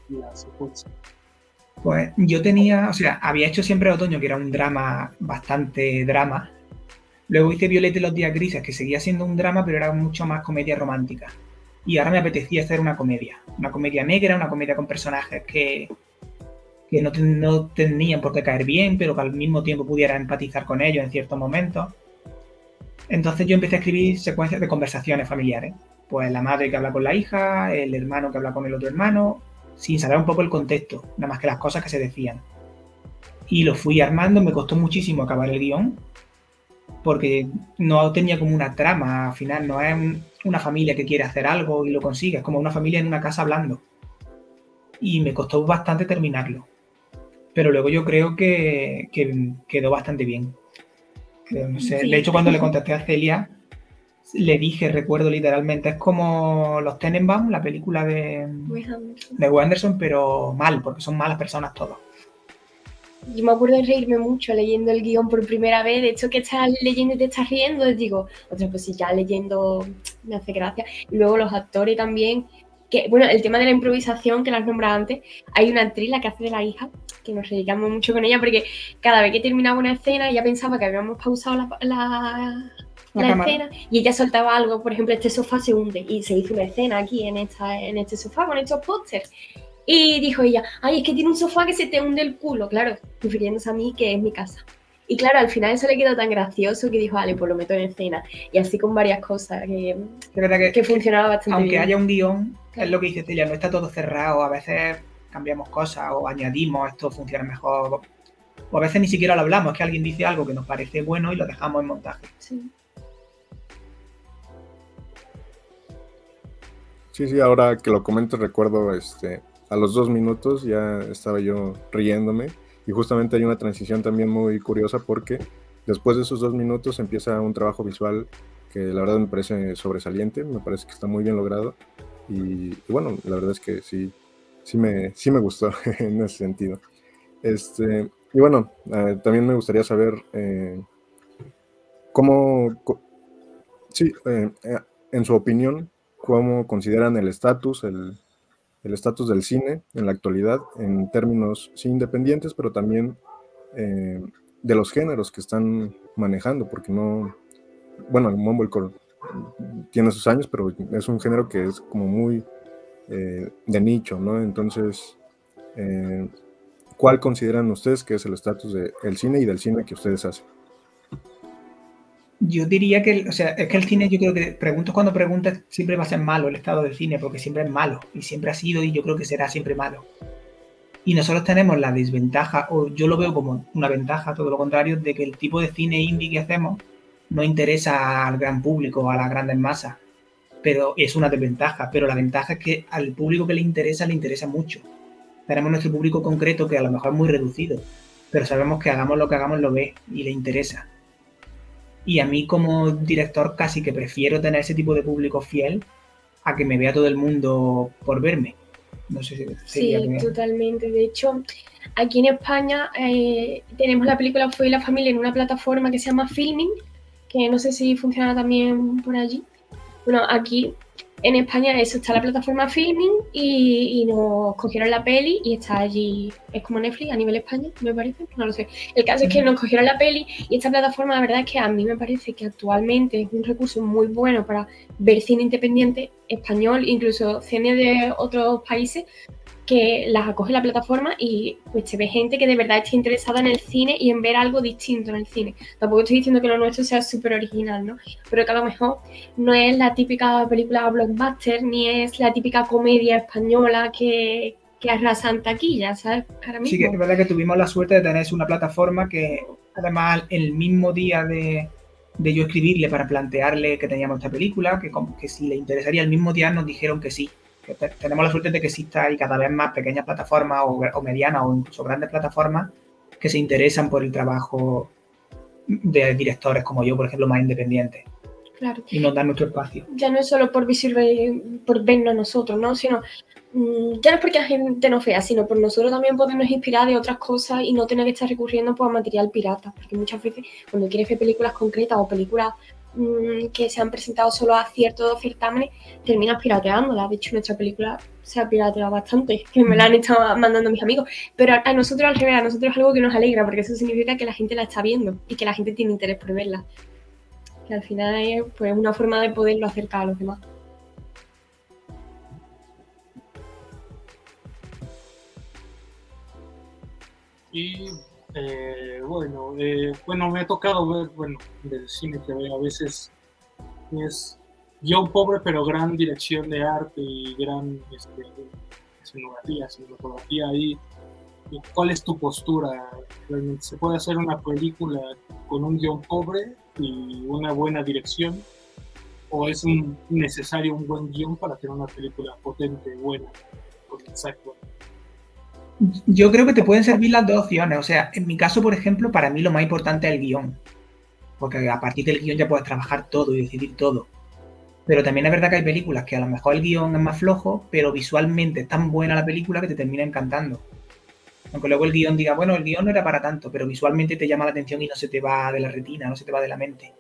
la secuencia? Pues yo tenía, o sea, había hecho siempre Otoño, que era un drama, bastante drama. Luego hice Violeta y los días grises, que seguía siendo un drama, pero era mucho más comedia romántica. Y ahora me apetecía hacer una comedia. Una comedia negra, una comedia con personajes que, que no, no tenían por qué caer bien, pero que al mismo tiempo pudiera empatizar con ellos en ciertos momentos. Entonces yo empecé a escribir secuencias de conversaciones familiares. Pues la madre que habla con la hija, el hermano que habla con el otro hermano, sin saber un poco el contexto, nada más que las cosas que se decían. Y lo fui armando, me costó muchísimo acabar el guion, porque no tenía como una trama, al final no es una familia que quiere hacer algo y lo consigue, es como una familia en una casa hablando. Y me costó bastante terminarlo. Pero luego yo creo que, quedó bastante bien. De hecho, cuando le contesté a Celia, le dije, recuerdo literalmente, es como los Tenenbaum, la película de, de Wes Anderson, pero mal, porque son malas personas todos. Yo me acuerdo de reírme mucho leyendo el guion por primera vez. De hecho, que estás leyendo y te estás riendo, digo, otra pues si ya leyendo me hace gracia. Y luego los actores también. Que, bueno, el tema de la improvisación que las nombrado antes, hay una actriz, la que hace de la hija, que nos reíamos mucho con ella, porque cada vez que terminaba una escena, ella pensaba que habíamos pausado la, la, escena y ella soltaba algo, por ejemplo, este sofá se hunde y se hizo una escena aquí en, esta, en este sofá con estos pósters. Y dijo ella, ay, es que tiene un sofá que se te hunde el culo, claro, refiriéndose a mí que es mi casa. Y claro, al final eso le quedó tan gracioso que dijo, vale, pues lo meto en escena. Y así con varias cosas que, que, que, funcionaba bastante aunque bien. Aunque haya un guion, es lo que dice Celia, no está todo cerrado, a veces cambiamos cosas o añadimos, esto funciona mejor. O a veces ni siquiera lo hablamos, es que alguien dice algo que nos parece bueno y lo dejamos en montaje. Sí. Sí, sí, ahora que lo comento recuerdo, este, a los dos minutos ya estaba yo riéndome y justamente hay una transición también muy curiosa porque después de esos dos minutos empieza un trabajo visual que la verdad me parece sobresaliente, me parece que está muy bien logrado y, bueno, la verdad es que sí, sí me, sí me gustó [laughs] en ese sentido. Este, y bueno, eh, también me gustaría saber eh, cómo, sí, eh, en su opinión, cómo consideran el estatus, el estatus del cine en la actualidad, en términos sí independientes, pero también eh, de los géneros que están manejando, porque no, bueno, el Mumblecore tiene sus años, pero es un género que es como muy eh, de nicho, ¿no? Entonces, eh, ¿cuál consideran ustedes que es el estatus del cine y del cine que ustedes hacen? Yo diría que, o sea, es que el cine, yo creo que pregunto cuando preguntas, siempre va a ser malo el estado del cine, porque siempre es malo, y siempre ha sido, y yo creo que será siempre malo. Y nosotros tenemos la desventaja, o yo lo veo como una ventaja, todo lo contrario, de que el tipo de cine indie que hacemos no interesa al gran público, a las grandes masas, pero es una desventaja. Pero la ventaja es que al público que le interesa, le interesa mucho. Tenemos nuestro público concreto que a lo mejor es muy reducido, pero sabemos que hagamos lo que hagamos lo ve y le interesa. Y a mí como director casi que prefiero tener ese tipo de público fiel a que me vea todo el mundo por verme. No sé si Sí, totalmente. De hecho, aquí en España eh, tenemos la película Fue la familia en una plataforma que se llama Filming, que no sé si funciona también por allí. Bueno, aquí en España eso está la plataforma Filming y, y, nos cogieron la peli y está allí, es como Netflix a nivel España, me parece, no lo sé. El caso es que nos cogieron la peli y esta plataforma la verdad es que a mí me parece que actualmente es un recurso muy bueno para ver cine independiente español, incluso cine de otros países, que las acoge la plataforma y pues se ve gente que de verdad esté interesada en el cine y en ver algo distinto en el cine. Tampoco estoy diciendo que lo nuestro sea súper original, ¿no? Pero que a lo mejor no es la típica película blockbuster ni es la típica comedia española que, que arrasa en taquilla, ¿sabes? Ahora mismo. Sí, que es verdad que tuvimos la suerte de tener una plataforma que además el mismo día de, de yo escribirle para plantearle que teníamos esta película, que, que si le interesaría el mismo día nos dijeron que sí que tenemos la suerte de que exista y cada vez más pequeñas plataformas o, o, medianas o incluso grandes plataformas que se interesan por el trabajo de directores como yo, por ejemplo, más independientes. Claro. y nos da nuestro espacio. Ya no es solo por, visir- por vernos nosotros, ¿no? Sino, mm, ya no es porque la gente nos vea, sino por nosotros también podernos inspirar de otras cosas y no tener que estar recurriendo pues, a material pirata. Porque muchas veces cuando quieres ver películas concretas o películas mm, que se han presentado solo a ciertos certámenes, terminas pirateándolas. De hecho, nuestra película se ha pirateado bastante, que me la han estado mandando mis amigos. Pero a nosotros al revés, a nosotros es algo que nos alegra, porque eso significa que la gente la está viendo y que la gente tiene interés por verla. Que al final es pues, una forma de poderlo acercar a los demás. Y eh, bueno, eh, bueno, me ha tocado ver, bueno, del cine que veo a veces es guion pobre pero gran dirección de arte y gran este, escenografía, cinematografía ahí. ¿Y ¿Cuál es tu postura? ¿Realmente ¿Se puede hacer una película con un guion pobre y una buena dirección? ¿O es un- necesario un buen guion para hacer una película potente, buena, con exacto? Yo creo que te pueden servir las dos opciones. O sea, en mi caso, por ejemplo, para mí lo más importante es el guion. Porque a partir del guion ya puedes trabajar todo y decidir todo. Pero también es verdad que hay películas que a lo mejor el guion es más flojo, pero visualmente es tan buena la película que te termina encantando. Aunque luego el guion diga, bueno, el guion no era para tanto, pero visualmente te llama la atención y no se te va de la retina, no se te va de la mente.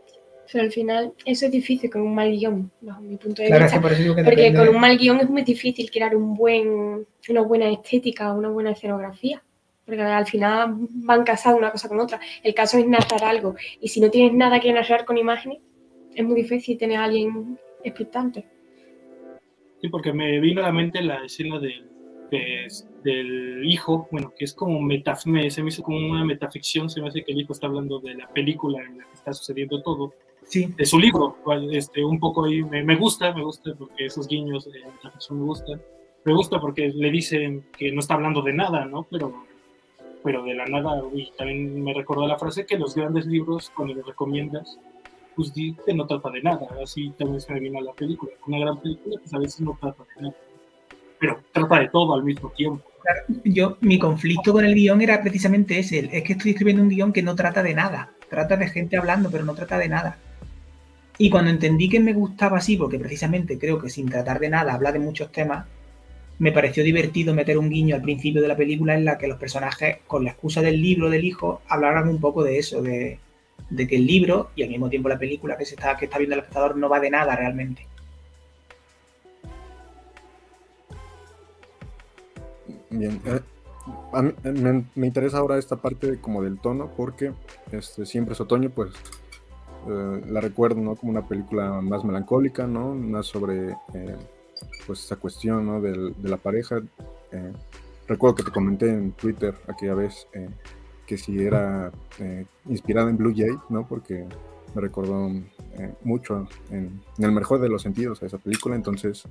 Pero al final eso es difícil con un mal guion, bajo mi punto de Claro, es vista. que por eso digo que Porque depende con un mal guion es muy difícil crear un buen, una buena estética, una buena escenografía. Porque al final van casadas una cosa con otra. El caso es narrar algo. Y si no tienes nada que narrar con imágenes, es muy difícil tener a alguien expectante. Sí, porque me vino a la mente la escena del, de- del hijo, bueno, que es como meta, me- se me hizo como una metaficción, se me hace que el hijo está hablando de la película en la que está sucediendo todo, Sí, de su libro, este, un poco ahí, me, me gusta, me gusta porque esos guiños de metaficción me gustan, me gusta porque le dicen que no está hablando de nada, ¿no? Pero, pero de la nada, y también me recordó la frase que los grandes libros, cuando los recomiendas, pues que no trata de nada, así también se me vino a la película, una gran película, pues a veces no trata de nada, pero trata de todo al mismo tiempo. yo, mi conflicto con el guion era precisamente ese. Es que estoy escribiendo un guion que no trata de nada. Trata de gente hablando, pero no trata de nada. Y cuando entendí que me gustaba así, porque precisamente creo que sin tratar de nada habla de muchos temas, me pareció divertido meter un guiño al principio de la película en la que los personajes, con la excusa del libro del hijo, hablaran un poco de eso, de, de que el libro y al mismo tiempo la película que se está, que está viendo el espectador no va de nada realmente. Bien, eh, eh, me, me interesa ahora esta parte de- como del tono porque este, siempre es otoño, pues eh, la recuerdo ¿no? como una película más melancólica, ¿no? Más sobre eh, pues esa cuestión ¿no? del- de la pareja. eh, recuerdo que te comenté en Twitter aquella vez que si era inspirada en Blue Jay, ¿no? Porque me recordó mucho en, en el mejor de los sentidos a esa película, entonces...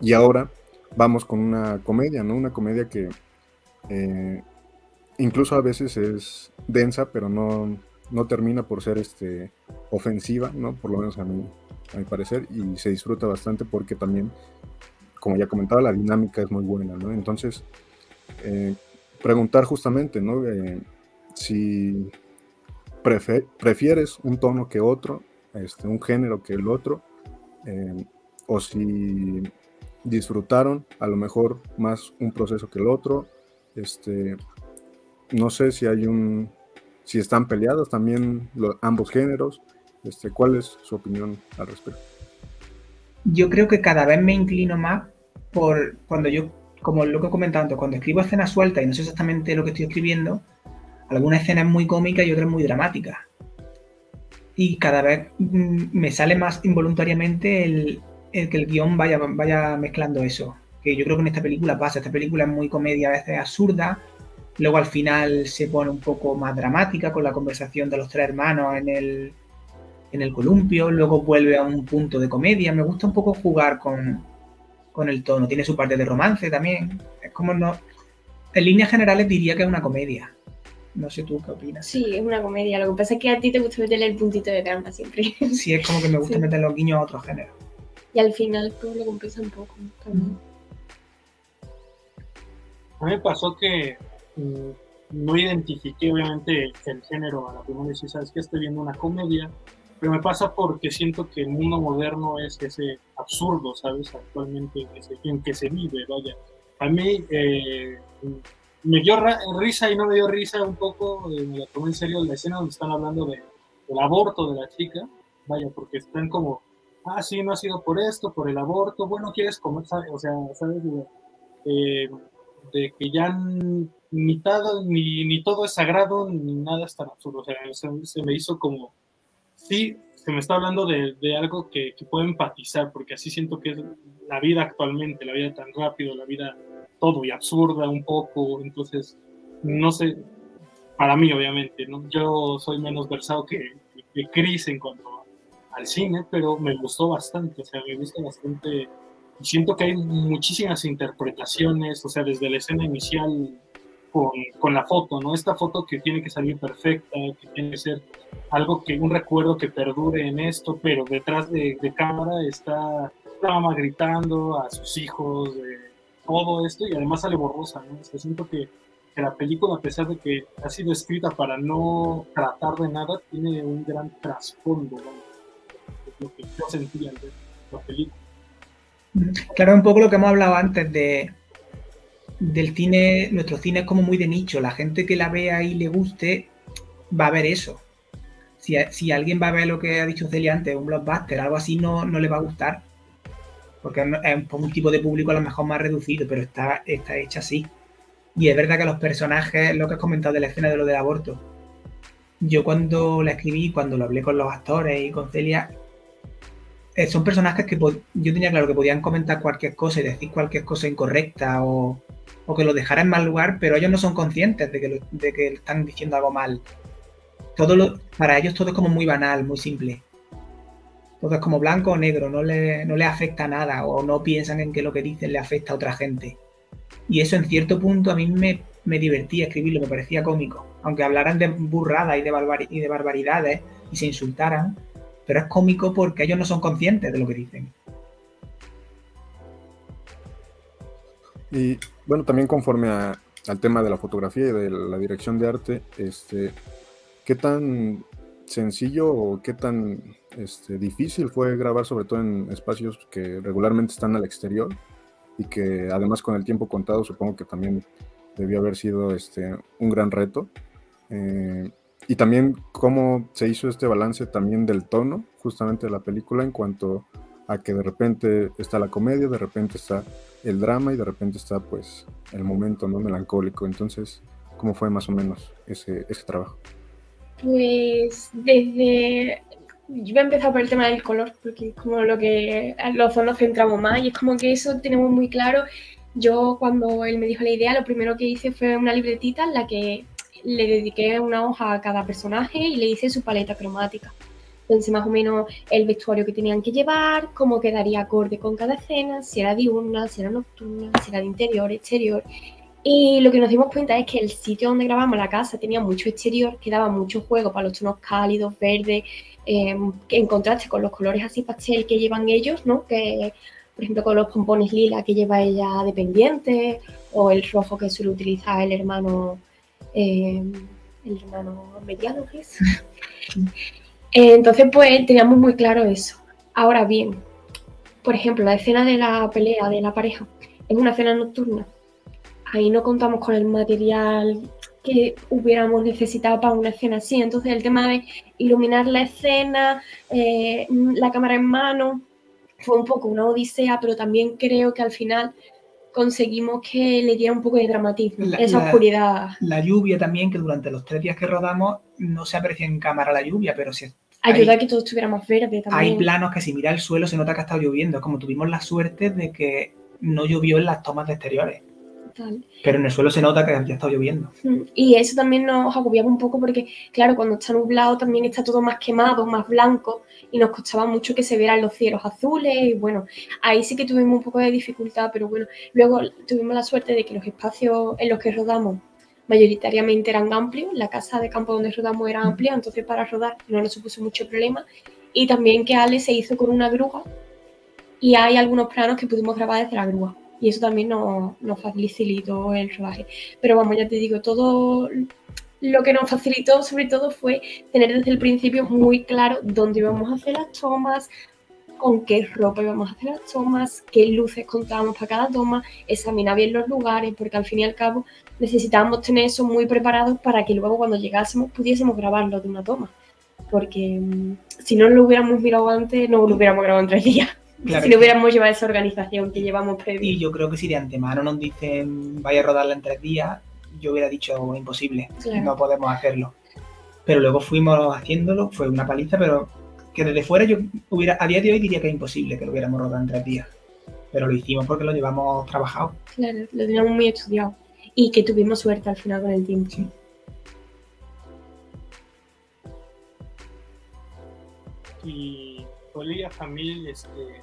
y ahora vamos con una comedia, ¿no? Una comedia que incluso a veces es densa, pero no, no termina por ser este, ofensiva, ¿no? Por lo menos a mí, a mi parecer, y se disfruta bastante porque también, como ya comentaba, la dinámica es muy buena, ¿no? Entonces, eh, preguntar justamente, ¿no? Eh, si prefieres un tono que otro, este, un género que el otro, eh, o si disfrutaron a lo mejor más un proceso que el otro. Este, no sé si hay un, si están peleados también lo- ambos géneros. Este, ¿cuál es su opinión al respecto? yo creo que cada vez me inclino más por cuando yo, como lo que he comentado cuando escribo escenas sueltas y no sé exactamente lo que estoy escribiendo, alguna escena es muy cómica y otra es muy dramática. Y cada vez mm, me sale más involuntariamente el, que el guion vaya mezclando eso. Que yo creo que en esta película pasa. Esta película es muy comedia, a veces absurda. Luego al final se pone un poco más dramática con la conversación de los tres hermanos en el, en el columpio, luego vuelve a un punto de comedia. Me gusta un poco jugar con, con el tono. Tiene su parte de romance también. Es como no. En líneas generales diría que es una comedia. No sé tú qué opinas. Sí, es una comedia. Lo que pasa es que a ti te gusta meterle el puntito de drama siempre. Sí, es como que me gusta Sí. meter los guiños a otros géneros. Y al final pues lo compensa un poco. también. A mí me pasó que no identifiqué obviamente el género a la primera vez, sabes que estoy viendo una comedia pero me pasa porque siento que el mundo moderno es ese absurdo, ¿sabes? Actualmente en que se vive, vaya. A mí eh, me dio risa y no me dio risa un poco, eh, me la tomé en serio la escena donde están hablando de, del aborto de la chica, vaya, porque están como, ah, sí, no ha sido por esto, por el aborto, bueno, quieres comer, o sea, ¿sabes? Eh, de que ya ni, todo, ni, ni, todo es sagrado, ni nada es tan absurdo, o sea, se, me hizo como, sí, se me está hablando de, de algo que, que, puedo empatizar, porque así siento que es la vida actualmente, la vida tan rápido, la vida todo y absurda un poco, entonces, no sé, para mí obviamente, ¿no? yo soy menos versado que, que Chris en cuanto al cine, pero me gustó bastante, o sea, me gusta bastante, siento que hay muchísimas interpretaciones, o sea, desde la escena inicial con, con, la foto, ¿no? Esta foto que tiene que salir perfecta, que tiene que ser algo que, un recuerdo que perdure en esto, pero detrás de, de cámara está la mamá gritando a sus hijos, de todo esto y además sale borrosa, ¿no? siento que, la película, a pesar de que ha sido escrita para no tratar de nada, tiene un gran trasfondo, Es lo que yo sentía al ver la película. Claro, un poco lo que hemos hablado antes de del cine, nuestro cine es como muy de nicho, la gente que la vea y le guste va a ver eso. Si, si alguien va a ver lo que ha dicho Celia antes, un blockbuster, algo así, no, no le va a gustar porque es un tipo de público a lo mejor más reducido, pero está, está hecha así. Y es verdad que los personajes, lo que has comentado de la escena de lo del aborto, yo cuando la escribí, cuando lo hablé con los actores y con Celia, eh, son personajes que yo tenía claro que podían comentar cualquier cosa y decir cualquier cosa incorrecta o, o que lo dejara en mal lugar, pero ellos no son conscientes de que, de que están diciendo algo mal. Todo lo, para ellos todo es como muy banal, muy simple todo es como blanco o negro, no le, no le afecta nada o no piensan en que lo que dicen le afecta a otra gente. Y eso en cierto punto a mí me, me divertía escribirlo, me parecía cómico. Aunque hablaran de burradas y de, y de barbaridades y se insultaran, pero es cómico porque ellos no son conscientes de lo que dicen. Y bueno, también conforme al tema de la fotografía y de la dirección de arte, este, ¿qué tan sencillo o qué tan este, difícil fue grabar, sobre todo en espacios que regularmente están al exterior y que además con el tiempo contado supongo que también debió haber sido este, un gran reto. Eh, y también cómo se hizo este balance también del tono justamente de la película en cuanto a que de repente está la comedia, de repente está el drama y de repente está pues el momento ¿no? melancólico. Entonces, ¿cómo fue más o menos ese, ese trabajo? Pues desde yo voy a empezar por el tema del color, porque es como lo que los dos nos centramos más y es como que eso tenemos muy claro. Yo cuando él me dijo la idea, lo primero que hice fue una libretita en la que le dediqué una hoja a cada personaje y le hice su paleta cromática. Pensé más o menos el vestuario que tenían que llevar, cómo quedaría acorde con cada escena, si era diurna, si era nocturna, si era de interior, exterior. Y lo que nos dimos cuenta es que el sitio donde grabamos la casa tenía mucho exterior, que daba mucho juego para los tonos cálidos, verdes, eh, en contraste con los colores así pastel que llevan ellos, ¿no? Que, por ejemplo, con los pompones lila que lleva ella dependiente, o el rojo que suele utilizar el hermano, eh, el hermano mediano, ¿qué es? [laughs] Eh, entonces, pues teníamos muy claro eso. Ahora bien, por ejemplo, la escena de la pelea de la pareja es una escena nocturna ahí no contamos con el material que hubiéramos necesitado para una escena así. Entonces el tema de iluminar la escena, eh, la cámara en mano, fue un poco una odisea, pero también creo que al final conseguimos que le diera un poco de dramatismo, esa oscuridad. La lluvia también, que durante los tres días que rodamos no se aprecia en cámara la lluvia, pero sí. Ayuda a que todo estuviera más verde también. Hay planos que si mira el suelo se nota que ha estado lloviendo, como tuvimos la suerte de que no llovió en las tomas de exteriores. Pero en el suelo se nota que ya está lloviendo. Mm, y eso también nos agobiaba un poco porque, claro, cuando está nublado también está todo más quemado, más blanco y nos costaba mucho que se vieran los cielos azules. Y bueno, ahí sí que tuvimos un poco de dificultad, pero bueno, luego tuvimos la suerte de que los espacios en los que rodamos mayoritariamente eran amplios. La casa de campo donde rodamos era amplia, entonces para rodar no nos supuso mucho problema. Y también que Ale se hizo con una grúa y hay algunos planos que pudimos grabar desde la grúa y eso también nos, facilitó el rodaje. Pero vamos, ya te digo, todo lo que nos facilitó sobre todo fue tener desde el principio muy claro dónde íbamos a hacer las tomas, con qué ropa íbamos a hacer las tomas, qué luces contábamos para cada toma, examinar bien los lugares, porque al fin y al cabo necesitábamos tener eso muy preparado para que luego cuando llegásemos pudiésemos grabarlo de una toma. Porque mm, si no lo hubiéramos mirado antes, no lo hubiéramos grabado en tres días. Si no hubiéramos llevado esa organización que llevamos previo. Y yo creo que si de antemano nos dicen vaya a rodarla en tres días, yo hubiera dicho imposible, no podemos hacerlo. Pero luego fuimos haciéndolo, fue una paliza, pero que desde fuera yo hubiera, a día de hoy diría que es imposible que lo hubiéramos rodado en tres días. Pero lo hicimos porque lo llevamos trabajado. Claro, lo teníamos muy estudiado. Y que tuvimos suerte al final con el tiempo. Sí. Y Olivia Familia, este,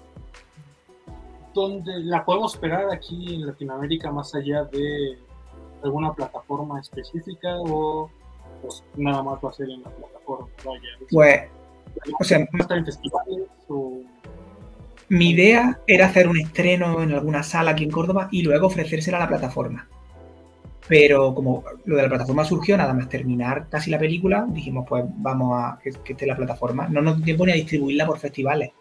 ¿dónde la podemos esperar aquí en Latinoamérica más allá de alguna plataforma específica o pues, nada más va a ser en la plataforma? pues o sea, mi idea era hacer un estreno en alguna sala aquí en Córdoba y luego ofrecérsela a la plataforma. Pero como lo de la plataforma surgió, nada más terminar casi la película, dijimos, pues vamos a que, esté la plataforma. No nos dio tiempo ni a distribuirla por festivales,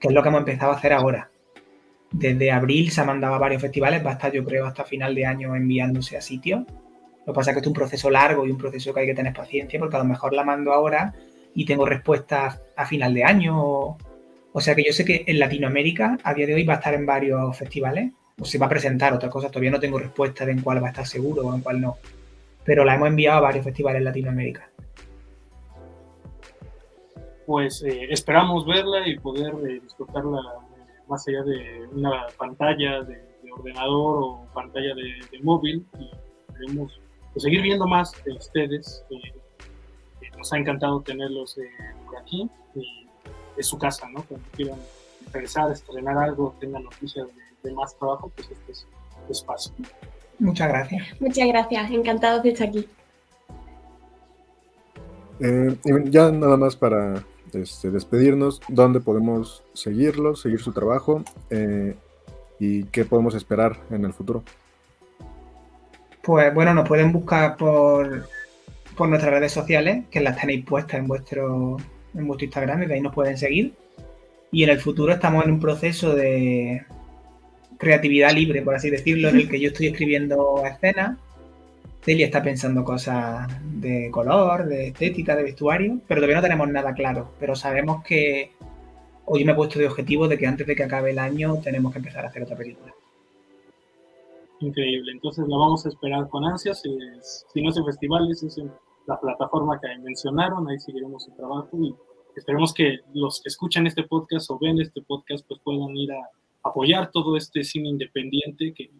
que es lo que hemos empezado a hacer ahora. Desde abril se ha mandado a varios festivales, va a estar yo creo hasta final de año enviándose a sitios. Lo que pasa es que es un proceso largo y un proceso que hay que tener paciencia, porque a lo mejor la mando ahora y tengo respuestas a final de año. O, sea que yo sé que en Latinoamérica a día de hoy va a estar en varios festivales o se va a presentar otras cosas. Todavía no tengo respuesta de en cuál va a estar seguro o en cuál no. Pero la hemos enviado a varios festivales en Latinoamérica. Pues eh, esperamos verla y poder eh, disfrutarla más allá de una pantalla de, ordenador o pantalla de, móvil. Y queremos pues, seguir viendo más de ustedes nos ha encantado tenerlos eh, por aquí y es su casa, ¿no? Cuando quieran regresar, estrenar algo, tengan noticias de, más trabajo, pues este es su espacio. Muchas gracias. Muchas gracias, encantado de estar aquí. Eh, ya nada más para este, despedirnos, ¿dónde podemos seguirlo, seguir su trabajo eh, y qué podemos esperar en el futuro? Pues bueno, nos pueden buscar por por nuestras redes sociales, que las tenéis puestas en vuestro, en vuestro Instagram y de ahí nos pueden seguir. Y en el futuro estamos en un proceso de creatividad libre, por así decirlo, en el que yo estoy escribiendo escenas. Celia está pensando cosas de color, de estética, de vestuario, pero todavía no tenemos nada claro. Pero sabemos que hoy me he puesto de objetivo de que antes de que acabe el año tenemos que empezar a hacer otra película. Increíble, entonces la vamos a esperar con ansias. Si no es en festivales, es en la plataforma que mencionaron, ahí seguiremos su trabajo y esperemos que los que escuchan este podcast o ven este podcast pues puedan ir a apoyar todo este cine independiente que,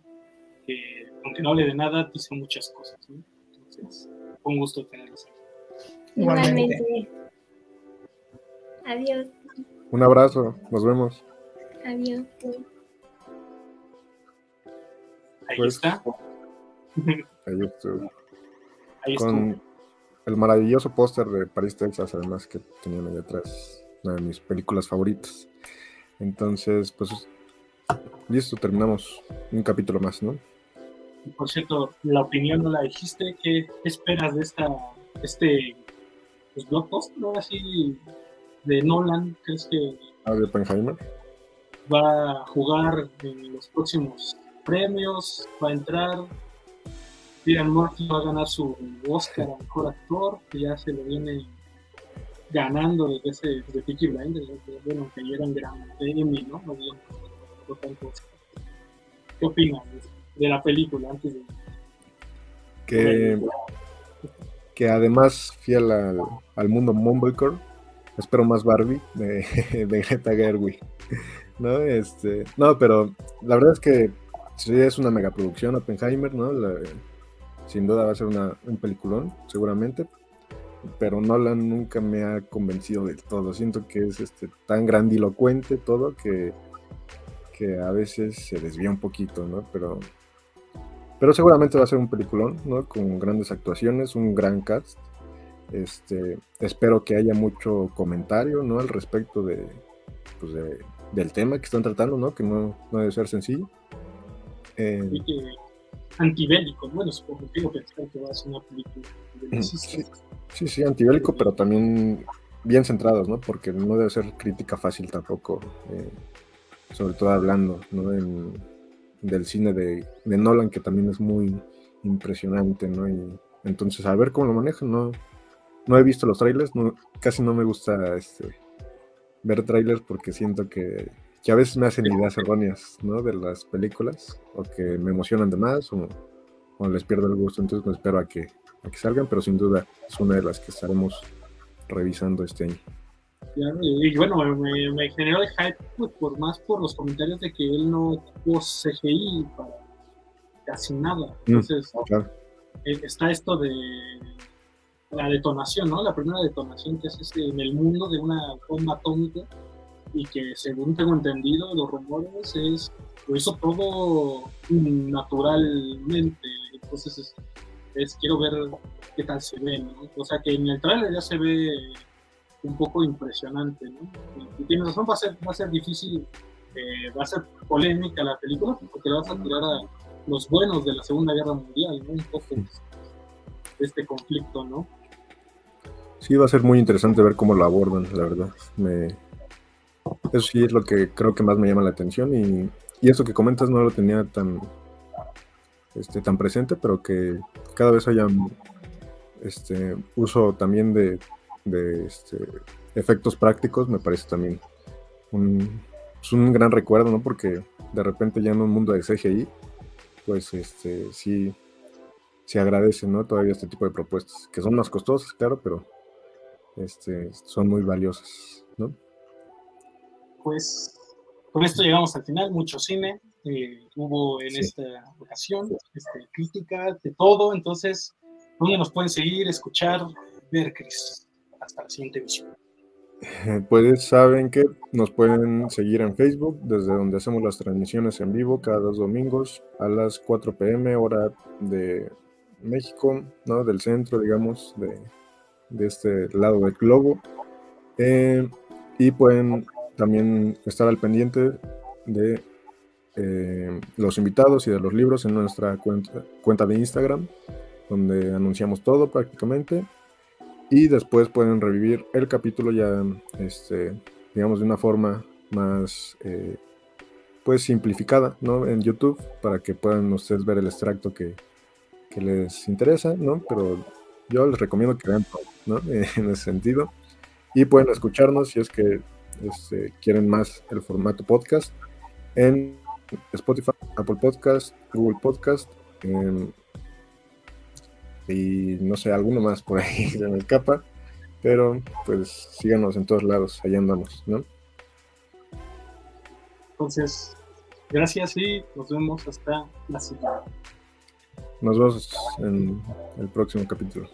aunque no hable de nada, dice muchas cosas. Entonces, un gusto tenerlos aquí. Igualmente. Adiós. Un abrazo, nos vemos. Adiós. Ahí pues, está. [laughs] Ahí estuvo. Ahí Con, el maravilloso póster de París, Texas, además que tenía ahí atrás, una de mis películas favoritas. Entonces, pues, listo, terminamos un capítulo más, ¿no? Por cierto, la opinión no la dijiste, ¿qué esperas de esta, este pues, blockbuster, ¿no? Así, de Nolan? ¿Crees que... Ah, de Oppenheimer. Va a jugar en los próximos premios, va a entrar, Cillian Murphy va a ganar su Oscar a Mejor Actor, que ya se lo viene ganando desde ese desde Peaky Blinders, bueno, que ya eran gran Emmy, ¿no? no ¿Qué opinas de la película antes de... Que, que además fiel al, al mundo Mumblecore, espero más Barbie de, [laughs] de Greta Gerwig, ¿no? Este, no, pero la verdad es que sí es una megaproducción Oppenheimer, ¿no? La, sin duda va a ser un peliculón, seguramente. Pero Nolan nunca me ha convencido del todo. Siento que es este, tan grandilocuente todo que, que a veces se desvía un poquito, ¿no? Pero, pero seguramente va a ser un peliculón, ¿no? Con grandes actuaciones, un gran cast. Este, espero que haya mucho comentario, ¿no? Al respecto de, pues del tema que están tratando, ¿no? Que no, no debe ser sencillo. Eh, antibélico, bueno, supongo que que va a ser una película sí, sí, sí, antibélico, pero también bien centrados, ¿no? Porque no debe ser crítica fácil tampoco, eh, sobre todo hablando, ¿no? Del cine de, de, Nolan, que también es muy impresionante, ¿no? Y entonces, a ver cómo lo manejan, ¿no? No he visto los trailers, no, casi no me gusta este, ver trailers porque siento que, que, a veces me hacen ideas erróneas, ¿no? De las películas, o que me emocionan de más, o, les pierdo el gusto, entonces me espero a que, a que salgan, pero sin duda es una de las que estaremos revisando este año. Y, bueno, me, generó el hype pues, por más por los comentarios de que él no tuvo CGI para casi nada. Mm, Entonces, eh, está esto de la detonación, ¿no? La primera detonación que es en el mundo de una bomba atómica y que según tengo entendido los rumores es lo hizo todo naturalmente. Entonces es, quiero ver qué tal se ve, ¿no? O sea que en el trailer ya se ve un poco impresionante, ¿no? Y, tienes razón, va a ser, va a ser difícil, eh, va a ser polémica la película, porque le vas a tirar a los buenos de la Segunda Guerra Mundial, ¿no? Un poco de este conflicto, ¿no? Sí, va a ser muy interesante ver cómo lo abordan, la verdad. Me... Eso sí es lo que creo que más me llama la atención y, y eso que comentas no lo tenía tan, este, tan presente, pero que cada vez haya este, uso también de de este, efectos prácticos, me parece también un, es un gran recuerdo, ¿no? Porque de repente ya en un mundo de CGI, pues este, sí, se agradece, ¿no? Todavía este tipo de propuestas, que son más costosas, claro, pero este, son muy valiosas, ¿no? Pues con esto llegamos al final, mucho cine, eh, hubo en esta ocasión este, crítica de todo, entonces, ¿dónde nos pueden seguir, escuchar, ver, Cris? Hasta la siguiente visión. Pues saben que nos pueden seguir en Facebook, desde donde hacemos las transmisiones en vivo cada dos domingos a las 4 pm, hora de México, ¿no? del centro, digamos, de, de este lado del globo. Eh, y pueden también estar al pendiente de eh, los invitados y de los libros en nuestra cuenta, cuenta de Instagram, donde anunciamos todo prácticamente y después pueden revivir el capítulo ya, este, digamos, de una forma más, eh, pues, simplificada, ¿no? En YouTube, para que puedan ustedes ver el extracto que, les interesa, ¿no? Pero yo les recomiendo que vean ¿no? [laughs] en ese sentido. Y pueden escucharnos si es que este, quieren más el formato podcast en Spotify, Apple Podcast, Google Podcast, en y no sé, alguno más por ahí [laughs] se me escapa, pero pues síganos en todos lados, allá andamos, ¿no? Entonces, gracias y nos vemos hasta la siguiente. Nos vemos en el próximo capítulo.